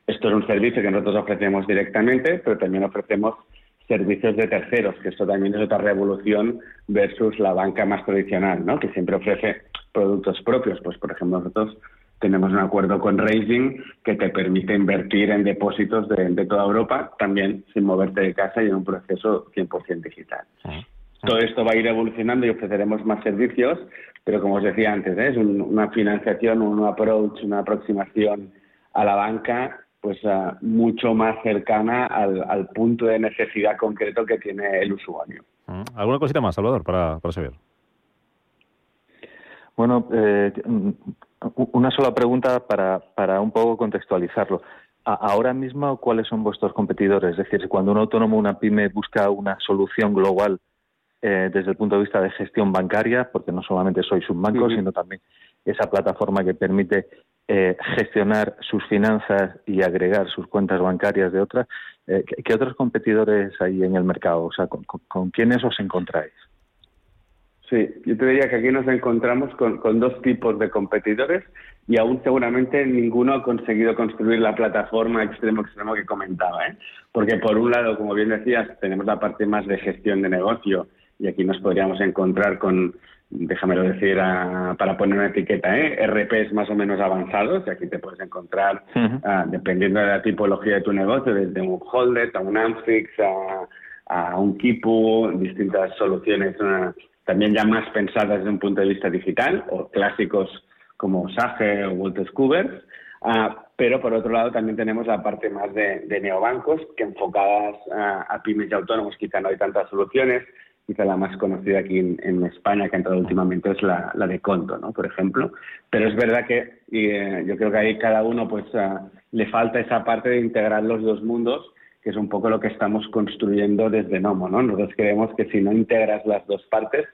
Esto es un servicio que nosotros ofrecemos directamente, pero también ofrecemos servicios de terceros, que esto también es otra revolución versus la banca más tradicional, ¿no? que siempre ofrece productos propios. Pues, por ejemplo, nosotros tenemos un acuerdo con Raising que te permite invertir en depósitos de, toda Europa, también sin moverte de casa y en un proceso 100% digital. Todo esto va a ir evolucionando y ofreceremos más servicios, pero como os decía antes, ¿eh? es una financiación, un approach, una aproximación a la banca pues ah, mucho más cercana al, punto de necesidad concreto que tiene el usuario. ¿Alguna cosita más, Salvador, para, para saber? Bueno, eh, una sola pregunta para, para un poco contextualizarlo. ahora mismo, ¿cuáles son vuestros competidores? Es decir, cuando un autónomo, una pyme busca una solución global eh, desde el punto de vista de gestión bancaria, porque no solamente sois un banco, sino también esa plataforma que permite eh, gestionar sus finanzas y agregar sus cuentas bancarias de otras, eh, ¿qué, otros competidores hay en el mercado? O sea, con quiénes os encontráis? Sí, yo te diría que aquí nos encontramos con, dos tipos de competidores y aún seguramente ninguno ha conseguido construir la plataforma extremo-extremo que comentaba. ¿eh? Porque por un lado, como bien decías, tenemos la parte más de gestión de negocio y aquí nos podríamos encontrar con, déjamelo decir para poner una etiqueta, ¿eh? RPs más o menos avanzados y aquí te puedes encontrar, ah, dependiendo de la tipología de tu negocio, desde un Holder a un Amfix a, a un Kipu, distintas soluciones también ya más pensadas desde un punto de vista digital, o clásicos como Sage o Walter Scubers, ah, pero por otro lado también tenemos la parte más de, neobancos, que enfocadas a pymes y autónomos quizá no hay tantas soluciones, quizá la más conocida aquí en, España que ha entrado últimamente es la, de Conto, ¿no? por ejemplo. Pero es verdad que eh, yo creo que ahí cada uno pues ah, le falta esa parte de integrar los dos mundos que es un poco lo que estamos construyendo desde Nomo. ¿no? Nosotros creemos que si no integras las dos partes,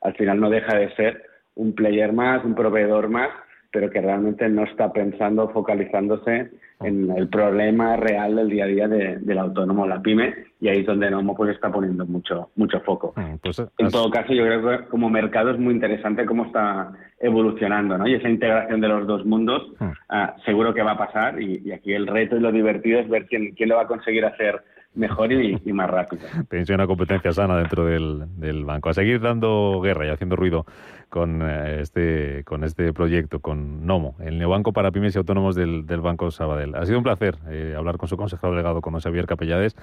al final no deja de ser un player más, un proveedor más, pero que realmente no está pensando, focalizándose en el problema real del día a día del autónomo, la pyme, y ahí es donde Nomo pues está poniendo mucho mucho foco. Mm, pues, eh, en todo caso, yo creo que como mercado es muy interesante cómo está evolucionando, ¿no? Y esa integración de los dos mundos ah, seguro que va a pasar, y, y, aquí el reto y lo divertido es ver quién, quién lo va a conseguir hacer mejor y, más rápido. Tenéis una competencia sana dentro del, del, banco. A seguir dando guerra y haciendo ruido con eh, este con este proyecto, con Nomo, el neobanco para pymes y autónomos del, del Banco Sabadell. Ha sido un placer eh, hablar con su consejero delegado, con Xavier Capellades.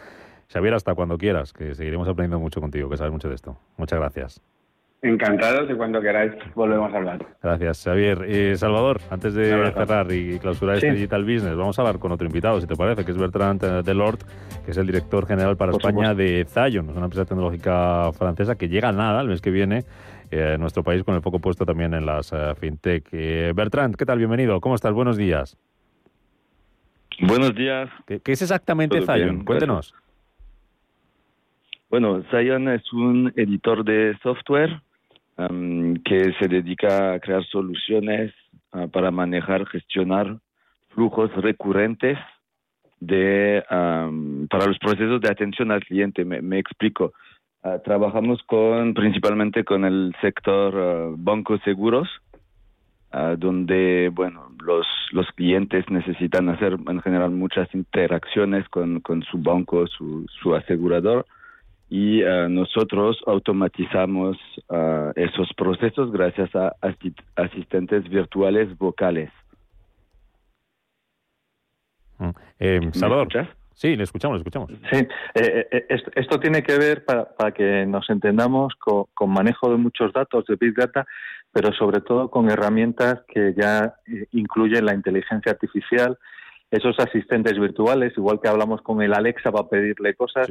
Xavier, hasta cuando quieras, que seguiremos aprendiendo mucho contigo, que sabes mucho de esto. Muchas gracias. Encantados y cuando queráis volvemos a hablar. Gracias, Xavier. Eh, Salvador, antes de cerrar y clausurar este Digital Business, vamos a hablar con otro invitado, si te parece, que es Bertrand eh, Delort, que es el director general para España de Zion, una empresa tecnológica francesa que llega nada el mes que viene eh, a nuestro país con el foco puesto también en las fintech. Bertrand, ¿qué tal? Bienvenido. ¿Cómo estás? Buenos días. Buenos días. ¿Qué, es exactamente Zion? Cuéntenos. Bueno, Zion es un editor de software que se dedica a crear soluciones ah, para manejar, gestionar flujos recurrentes de, para los procesos de atención al cliente. Me, explico. Ah, trabajamos con, principalmente con el sector uh, bancos seguros, donde bueno, los, los clientes necesitan hacer en general muchas interacciones con, con su banco, su, su asegurador y eh, nosotros automatizamos eh, esos procesos gracias a asistentes virtuales vocales. Mm. Eh, Salvador. Sí, le escuchamos, le escuchamos. Sí, esto, tiene que ver, para, para que nos entendamos, con, con, manejo de muchos datos de Big Data, pero sobre todo con herramientas que ya incluyen la inteligencia artificial, esos asistentes virtuales, igual que hablamos con el Alexa para pedirle cosas,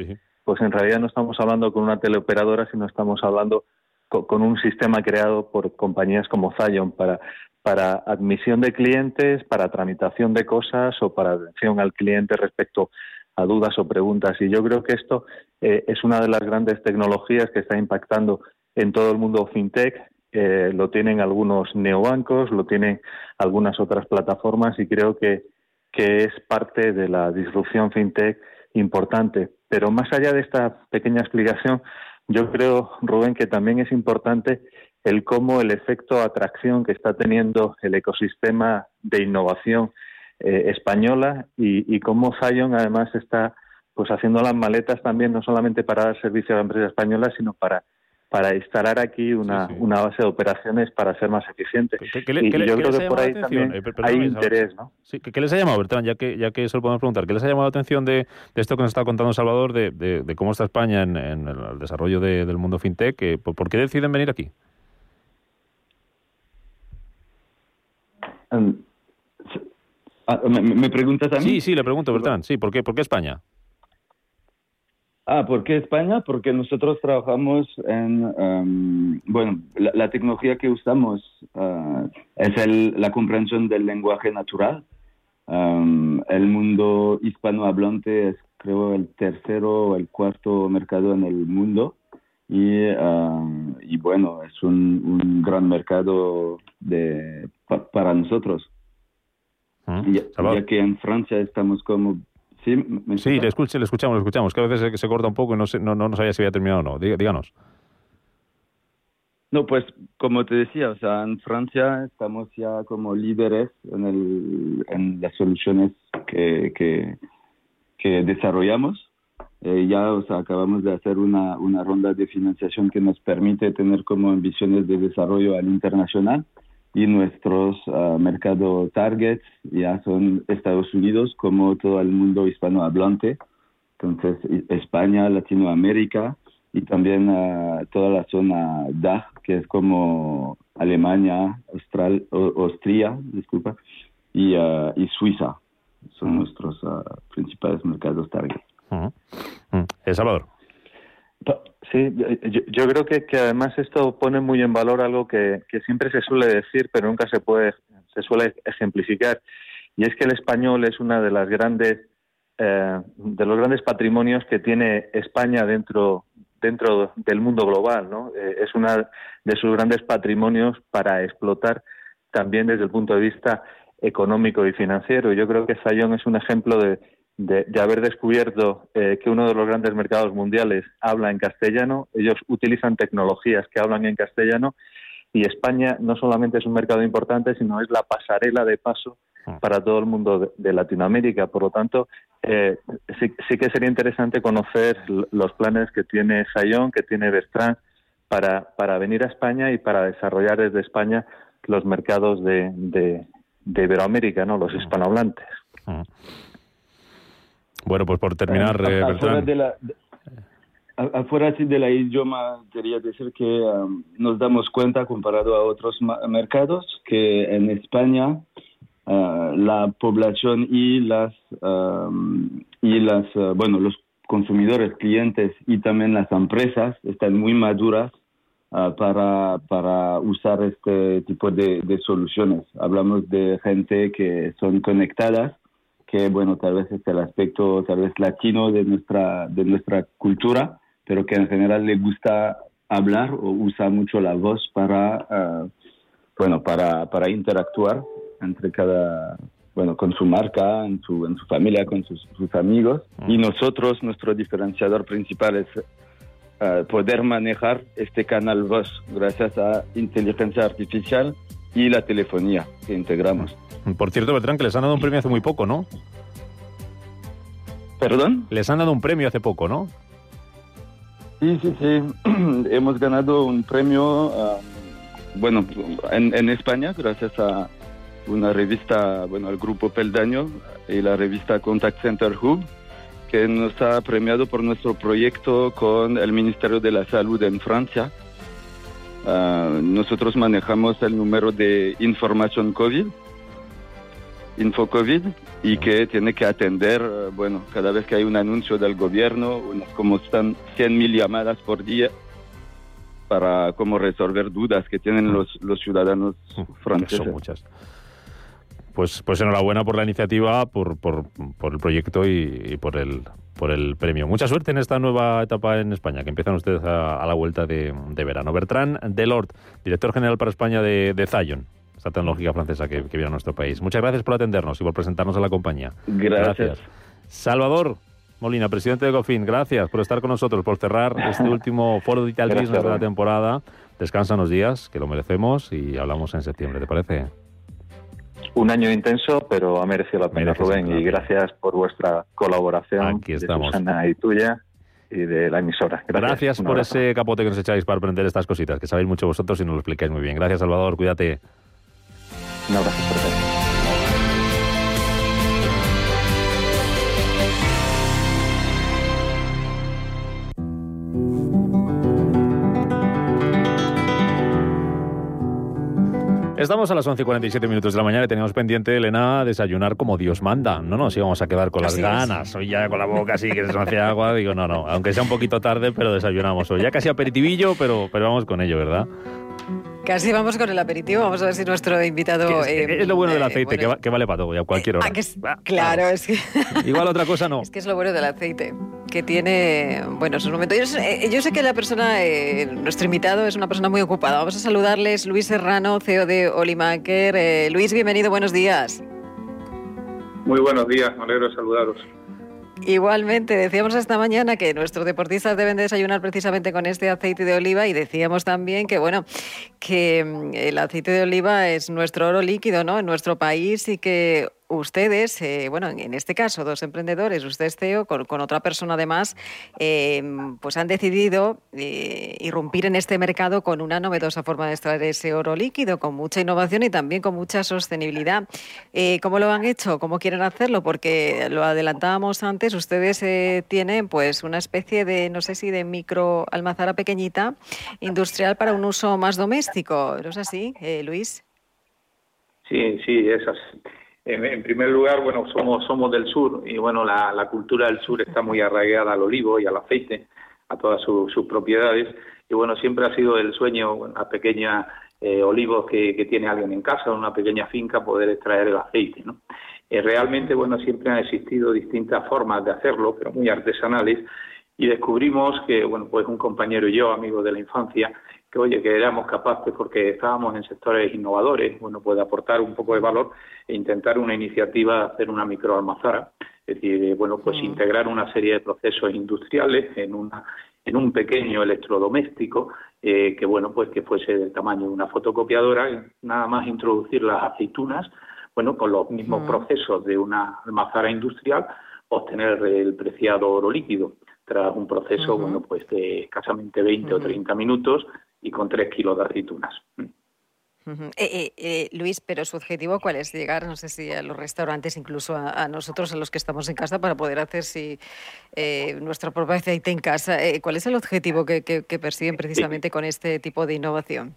pues en realidad no estamos hablando con una teleoperadora, sino estamos hablando con, un sistema creado por compañías como Zion para, admisión de clientes, para tramitación de cosas o para atención al cliente respecto a dudas o preguntas. Y yo creo que esto eh, es una de las grandes tecnologías que está impactando en todo el mundo fintech. Eh, lo tienen algunos neobancos, lo tienen algunas otras plataformas y creo que es parte de la disrupción fintech importante. Pero más allá de esta pequeña explicación, yo creo, Rubén, que también es importante el cómo el efecto atracción que está teniendo el ecosistema de innovación eh, española y, cómo Zion además está pues haciendo las maletas también no solamente para dar servicio a la empresa española, sino para para instalar aquí una, una base de operaciones para ser más eficientes. y yo creo que por ahí también eh, hay interés, ¿no? Sí, ¿qué, les ha llamado, Bertrand? Ya que, ya que eso lo podemos preguntar, ¿qué les ha llamado la atención de, esto que nos está contando Salvador, de, de, cómo está España en, el desarrollo del mundo fintech? ¿por, qué deciden venir aquí? Um, ah, ¿me, ¿me, preguntas a mí? Sí, sí, le pregunto, Bertrand. Sí, ¿por qué, por qué España? Ah, ¿por qué España? Porque nosotros trabajamos en, em, bueno, la, tecnología que usamos ah, es el, la comprensión del lenguaje natural. Em, el mundo hispanohablante es, creo, el tercero o el cuarto mercado en el mundo. Y, em, y bueno, es un, un gran mercado de, para nosotros. ¿Mm? ya que en Francia estamos como Sí, sí le, le escuchamos, le escuchamos, que a veces se, se corta un poco y no, no, no, sabía si había terminado o no. Díganos. No, pues como te decía, o sea, en Francia estamos ya como líderes en, el, en las soluciones que, que, que desarrollamos. Eh, ya o sea, acabamos de hacer una, una ronda de financiación que nos permite tener como ambiciones de desarrollo al internacional y nuestros uh, mercados targets ya son Estados Unidos como todo el mundo hispanohablante, entonces España, Latinoamérica y también uh, toda la zona DACH, que es como Alemania, Austral, Austria, disculpa, y, uh, y Suiza, son nuestros principales mercados targets. El Salvador. Sí, yo, creo que, además esto pone muy en valor algo que, siempre se suele decir, pero nunca se puede, se suele ejemplificar, y es que el español es una de las grandes, eh, de los grandes patrimonios que tiene España dentro dentro del mundo global, ¿no? Eh, es una de sus grandes patrimonios para explotar también desde el punto de vista económico y financiero. Yo creo que Sayón es un ejemplo de, de, haber descubierto eh, que uno de los grandes mercados mundiales habla en castellano, ellos utilizan tecnologías que hablan en castellano y España no solamente es un mercado importante, sino es la pasarela de paso ah. para todo el mundo de, Latinoamérica. Por lo tanto, eh, sí, que sería interesante conocer los planes que tiene Sayón, que tiene Bertrand, para, para venir a España y para desarrollar desde España los mercados de, de, Iberoamérica, ¿no? los ah. hispanohablantes. Ah. Bueno, pues por terminar, eh, Afuera de la, afuera de la idioma, quería decir que um, nos damos cuenta, comparado a otros mercados, que en España uh, la población y las, um, y las uh, bueno, los consumidores, clientes y también las empresas están muy maduras uh, para, para usar este tipo de, de soluciones. Hablamos de gente que son conectadas que bueno, tal vez es el aspecto tal vez latino de nuestra, de nuestra cultura, pero que en general le gusta hablar o usa mucho la voz para, uh, bueno, para, para interactuar entre cada, bueno, con su marca, en su, en su familia, con sus, sus amigos. Y nosotros, nuestro diferenciador principal es uh, poder manejar este canal voz gracias a inteligencia artificial y la telefonía que integramos. Por cierto, Beltrán, que les han dado un premio hace muy poco, ¿no? ¿Perdón? Les han dado un premio hace poco, ¿no? Sí, sí, sí. Hemos ganado un premio, bueno, en, España, gracias a una revista, bueno, al grupo Peldaño y la revista Contact Center Hub, que nos ha premiado por nuestro proyecto con el Ministerio de la Salud en Francia. Ah, nosotros manejamos el número de información COVID InfoCovid y que tiene que atender, eh, bueno, cada vez que hay un anuncio del gobierno, como están 100.000 llamadas por día para cómo resolver dudas que tienen los, los ciudadanos franceses. Son muchas. Pues, pues enhorabuena por la iniciativa, por, por, por el proyecto y, por el por el premio. Mucha suerte en esta nueva etapa en España, que empiezan ustedes a, la vuelta de, de, verano. Bertrand Delort, director general para España de, de Zion esta tecnología francesa que, que viene a nuestro país. Muchas gracias por atendernos y por presentarnos a la compañía. Gracias. Salvador Molina, presidente de Gofin, gracias por estar con nosotros, por cerrar este último foro Digital Business de la temporada. Descansa unos días, que lo merecemos, y hablamos en septiembre, ¿te parece? Un año intenso, pero ha merecido la pena, Rubén, y gracias por vuestra colaboración. Aquí estamos. y tuya y de la emisora. Gracias, por ese capote que nos echáis para aprender estas cositas, que sabéis mucho vosotros y nos lo explicáis muy bien. Gracias, Salvador, cuídate. Un abrazo Estamos a las 11.47 minutos de la mañana y tenemos pendiente, Elena, desayunar como Dios manda. No nos íbamos a quedar con las ganas. Hoy ya con la boca así que se nos hace agua. Digo, no, no, aunque sea un poquito tarde, pero desayunamos hoy. Ya casi aperitivillo, pero, pero vamos con ello, ¿verdad? Casi vamos con el aperitivo. Vamos a ver si nuestro invitado. Es, eh, lo bueno del eh, aceite, que, vale para todo, a cualquier hora. Ah, claro, es que. Igual otra cosa no. Es que es lo bueno del aceite, que tiene, bueno, sus momentos. Yo, sé, eh, yo sé que la persona, nuestro invitado, es una persona muy ocupada. Vamos a saludarles. Luis Serrano, CEO de Olimaker. Luis, bienvenido, buenos días. Muy buenos días, me alegro de saludaros. Igualmente, decíamos esta mañana que nuestros deportistas deben desayunar precisamente con este aceite de oliva y decíamos también que, bueno, que mm, el aceite de oliva es nuestro oro líquido, ¿no? En nuestro país y que ustedes, eh, bueno, en este caso dos emprendedores, usted CEO, con, otra persona además, eh, pues han decidido eh, irrumpir en este mercado con una novedosa forma de extraer ese oro líquido, con mucha innovación y también con mucha sostenibilidad. ¿Cómo lo han hecho? ¿Cómo quieren hacerlo? Porque lo adelantábamos antes, ustedes tienen pues una especie de, no sé si de micro almazara pequeñita, industrial para un uso más doméstico. ¿No es así, Luis? Sí, sí, es así. En, primer lugar, bueno, somos, somos del sur y bueno, la, la, cultura del sur está muy arraigada al olivo y al aceite, a todas sus propiedades. Y bueno, siempre ha sido el sueño, una pequeña eh, olivos que, que, tiene alguien en casa, una pequeña finca, poder extraer el aceite, ¿no? Eh, realmente, bueno, siempre han existido distintas formas de hacerlo, pero muy artesanales, y descubrimos que, bueno, pues un compañero y yo, amigos de la infancia, que oye, que éramos capaces porque estábamos en sectores innovadores, bueno, puede aportar un poco de valor e intentar una iniciativa de hacer una microalmazara, es decir, eh, bueno, pues integrar una serie de procesos industriales en una en un pequeño electrodoméstico eh, que bueno pues que fuese del tamaño de una fotocopiadora, nada más introducir las aceitunas, bueno con los mismos procesos de una almazara industrial, obtener el preciado oro líquido. Tras un proceso bueno pues de escasamente 20 o 30 minutos y con 3 kilos de aceitunas. Eh, eh, eh, Luis, pero su objetivo cuál es llegar, no sé si a los restaurantes, incluso a, nosotros, a los que estamos en casa, para poder hacer si nuestra propia aceite en casa. ¿Cuál es el objetivo que, persiguen precisamente con este tipo de innovación?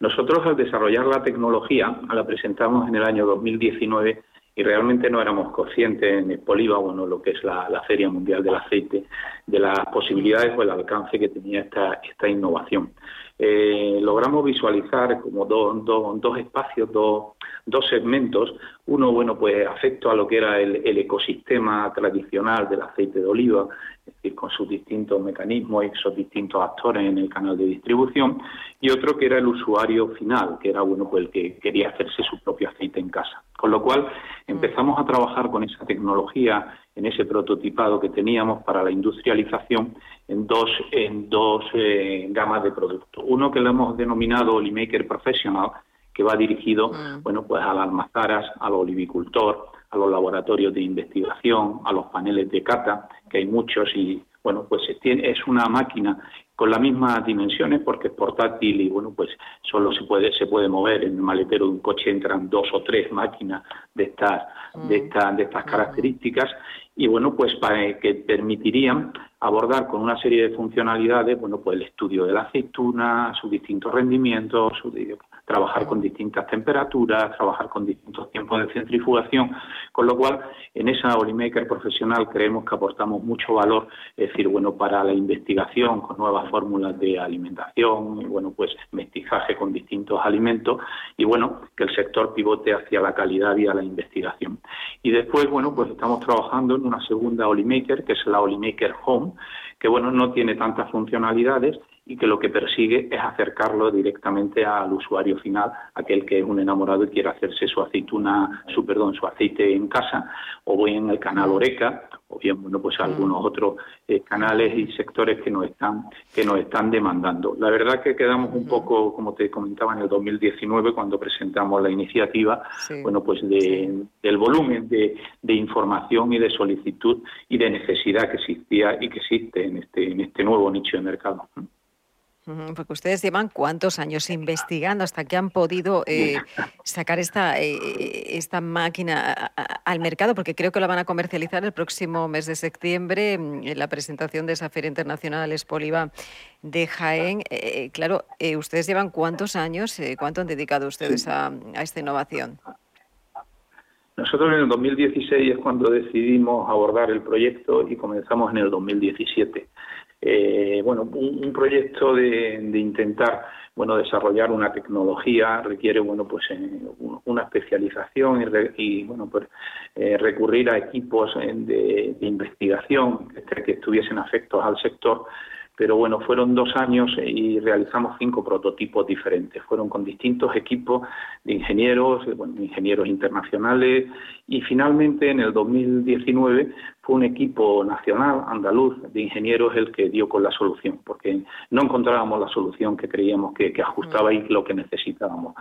Nosotros al desarrollar la tecnología, la presentamos en el año 2019 y realmente no éramos conscientes en el bueno, lo que es la, Feria Mundial del Aceite, de las posibilidades o el alcance que tenía esta, esta innovación. Eh, logramos visualizar como dos espacios, dos, segmentos. Uno, bueno, pues afecto a lo que era el, ecosistema tradicional del aceite de oliva, es decir, con sus distintos mecanismos y sus distintos actores en el canal de distribución, y otro que era el usuario final, que era, bueno, pues el que quería hacerse su propio aceite en casa. Con lo cual empezamos a trabajar con esa tecnología en ese prototipado que teníamos para la industrialización en dos, en dos eh, gamas de productos. Uno que lo hemos denominado Olimaker Professional, que va dirigido mm. bueno, pues a las almazaras, al olivicultor, a los laboratorios de investigación, a los paneles de cata, que hay muchos y bueno, pues es una máquina con las mismas dimensiones porque es portátil y bueno, pues solo se puede se puede mover en el maletero de un coche entran dos o tres máquinas de estas de mm. estas de estas características y bueno, pues para que permitirían abordar con una serie de funcionalidades, bueno, pues el estudio de la aceituna, sus distintos rendimientos, su, trabajar con distintas temperaturas, trabajar con distintos tiempos de centrifugación, con lo cual en esa Olimaker profesional creemos que aportamos mucho valor, es decir, bueno, para la investigación con nuevas fórmulas de alimentación, bueno, pues mestizaje con distintos alimentos y bueno, que el sector pivote hacia la calidad y a la investigación. Y después, bueno, pues estamos trabajando en una segunda Olimaker, que es la Olimaker Home, que bueno, no tiene tantas funcionalidades y que lo que persigue es acercarlo directamente al usuario final, aquel que es un enamorado y quiere hacerse su aceituna, su perdón, su aceite en casa, o bien en el canal Oreca, o bien bueno pues algunos otros eh, canales y sectores que nos están que nos están demandando. La verdad que quedamos un poco, como te comentaba, en el 2019 cuando presentamos la iniciativa, bueno pues de, del volumen de, de información y de solicitud y de necesidad que existía y que existe en este en este nuevo nicho de mercado. Porque ustedes llevan cuántos años investigando hasta que han podido eh, sacar esta, eh, esta máquina al mercado, porque creo que la van a comercializar el próximo mes de septiembre en la presentación de esa Feria Internacional Espoliva de Jaén. Eh, claro, ustedes llevan cuántos años, cuánto han dedicado ustedes a, a esta innovación. Nosotros en el 2016 es cuando decidimos abordar el proyecto y comenzamos en el 2017 eh, bueno, un, proyecto de, intentar bueno desarrollar una tecnología requiere bueno pues eh, una especialización y, bueno pues eh, recurrir a equipos de, investigación que, que estuviesen afectos al sector pero bueno, fueron dos años y realizamos cinco prototipos diferentes. Fueron con distintos equipos de ingenieros, bueno, ingenieros internacionales y finalmente en el 2019 fue un equipo nacional andaluz de ingenieros el que dio con la solución, porque no encontrábamos la solución que creíamos que, que ajustaba y lo que necesitábamos.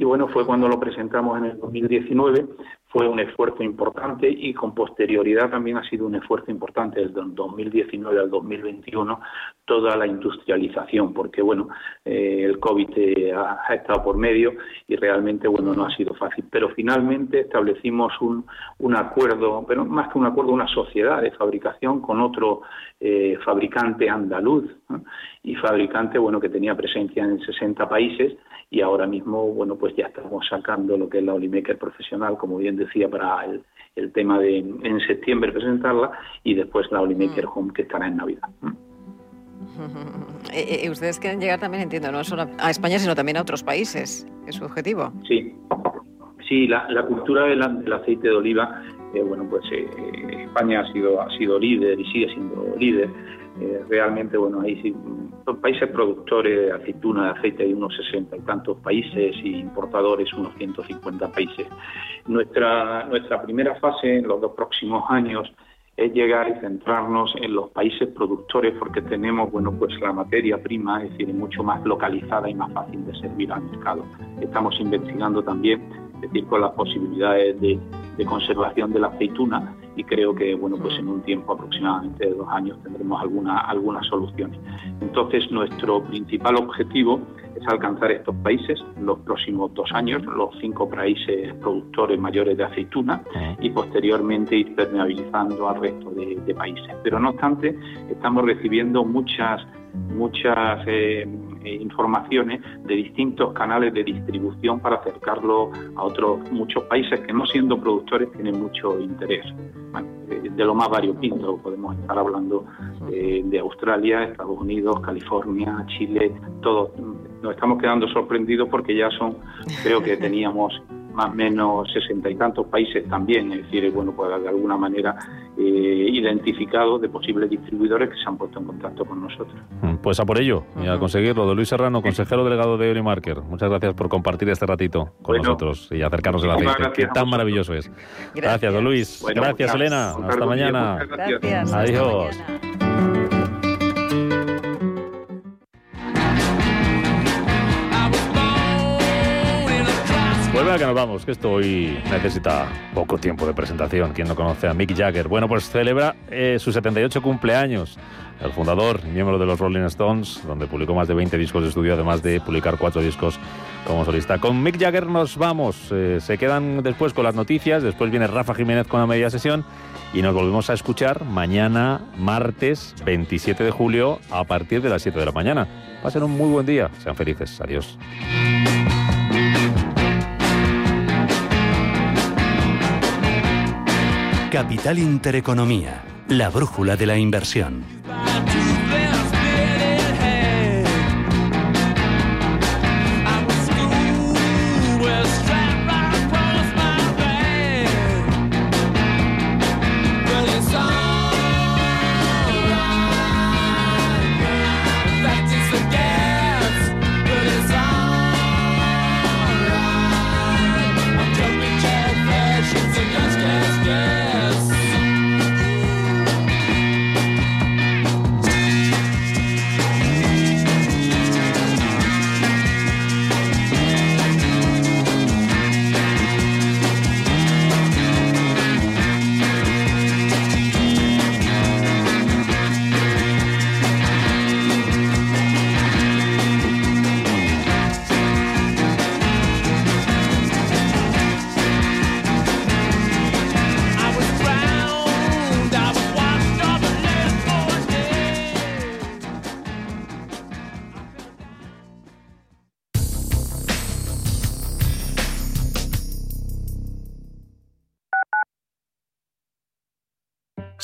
Y bueno, fue cuando lo presentamos en el 2019, fue un esfuerzo importante y con posterioridad también ha sido un esfuerzo importante desde el 2019 al 2021 toda la industrialización, porque bueno, eh, el COVID eh, ha, estado por medio y realmente bueno no ha sido fácil. Pero finalmente establecimos un, un acuerdo, pero más que un acuerdo, una sociedad de fabricación con otro eh, fabricante andaluz y fabricante bueno que tenía presencia en 60 países y ahora mismo, bueno, pues ya estamos sacando lo que es la Olimaker profesional, como bien decía, para el, tema de en septiembre presentarla y después la Olimaker mm. Home que estará en Navidad. Eh, eh, ustedes quieren llegar también, entiendo, no solo a España, sino también a otros países. ¿Es su objetivo? Sí, sí la, cultura del, aceite de oliva, eh, bueno, pues España ha sido, ha sido líder y sigue siendo líder. Realmente, bueno, ahí Son países productores de aceituna, de aceite, hay unos 60 y tantos países y importadores unos 150 países. Nuestra, nuestra primera fase en los dos próximos años es llegar y centrarnos en los países productores porque tenemos bueno pues la materia prima es decir mucho más localizada y más fácil de servir al mercado estamos investigando también es decir con las posibilidades de, de conservación de la aceituna y creo que bueno pues en un tiempo aproximadamente de dos años tendremos alguna, algunas soluciones. Entonces nuestro principal objetivo es alcanzar estos países en los próximos dos años, los cinco países productores mayores de aceituna y posteriormente ir permeabilizando al resto de, de países. Pero no obstante estamos recibiendo muchas muchas eh, eh, informaciones de distintos canales de distribución para acercarlo a otros muchos países que no siendo productores tienen mucho interés. Eh, de lo más variopinto, podemos estar hablando de Australia, Estados Unidos, California, Chile, todos. Nos estamos quedando sorprendidos porque ya son, creo que teníamos más o menos sesenta y tantos países también, es decir, bueno, pues de alguna manera eh, identificados de posibles distribuidores que se han puesto en contacto con nosotros. Mm, pues a por ello y a conseguirlo. De Luis Serrano, consejero delegado de Unimarker, muchas gracias por compartir este ratito con nosotros y acercarnos al aceite, que tan maravilloso es. Gracias, don Luis. gracias, Elena. Hasta mañana. Gracias. Adiós. A que nos vamos, que esto hoy necesita poco tiempo de presentación. Quien no conoce a Mick Jagger. Bueno, pues celebra eh, su 78 cumpleaños. El fundador y miembro de los Rolling Stones, donde publicó más de 20 discos de estudio, además de publicar cuatro discos como solista. Con Mick Jagger nos vamos. Eh, se quedan después con las noticias. Después viene Rafa Jiménez con la media sesión. Y nos volvemos a escuchar mañana, martes 27 de julio, a partir de las 7 de la mañana. Pasen un muy buen día. Sean felices. Adiós. Capital Intereconomía, la brújula de la inversión.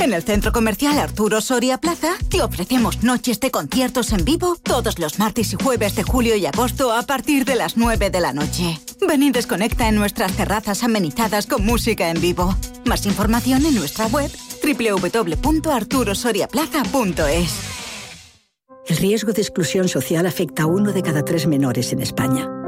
En el centro comercial Arturo Soria Plaza te ofrecemos noches de conciertos en vivo todos los martes y jueves de julio y agosto a partir de las 9 de la noche. Ven y desconecta en nuestras terrazas amenizadas con música en vivo. Más información en nuestra web www.arturosoriaplaza.es. El riesgo de exclusión social afecta a uno de cada tres menores en España.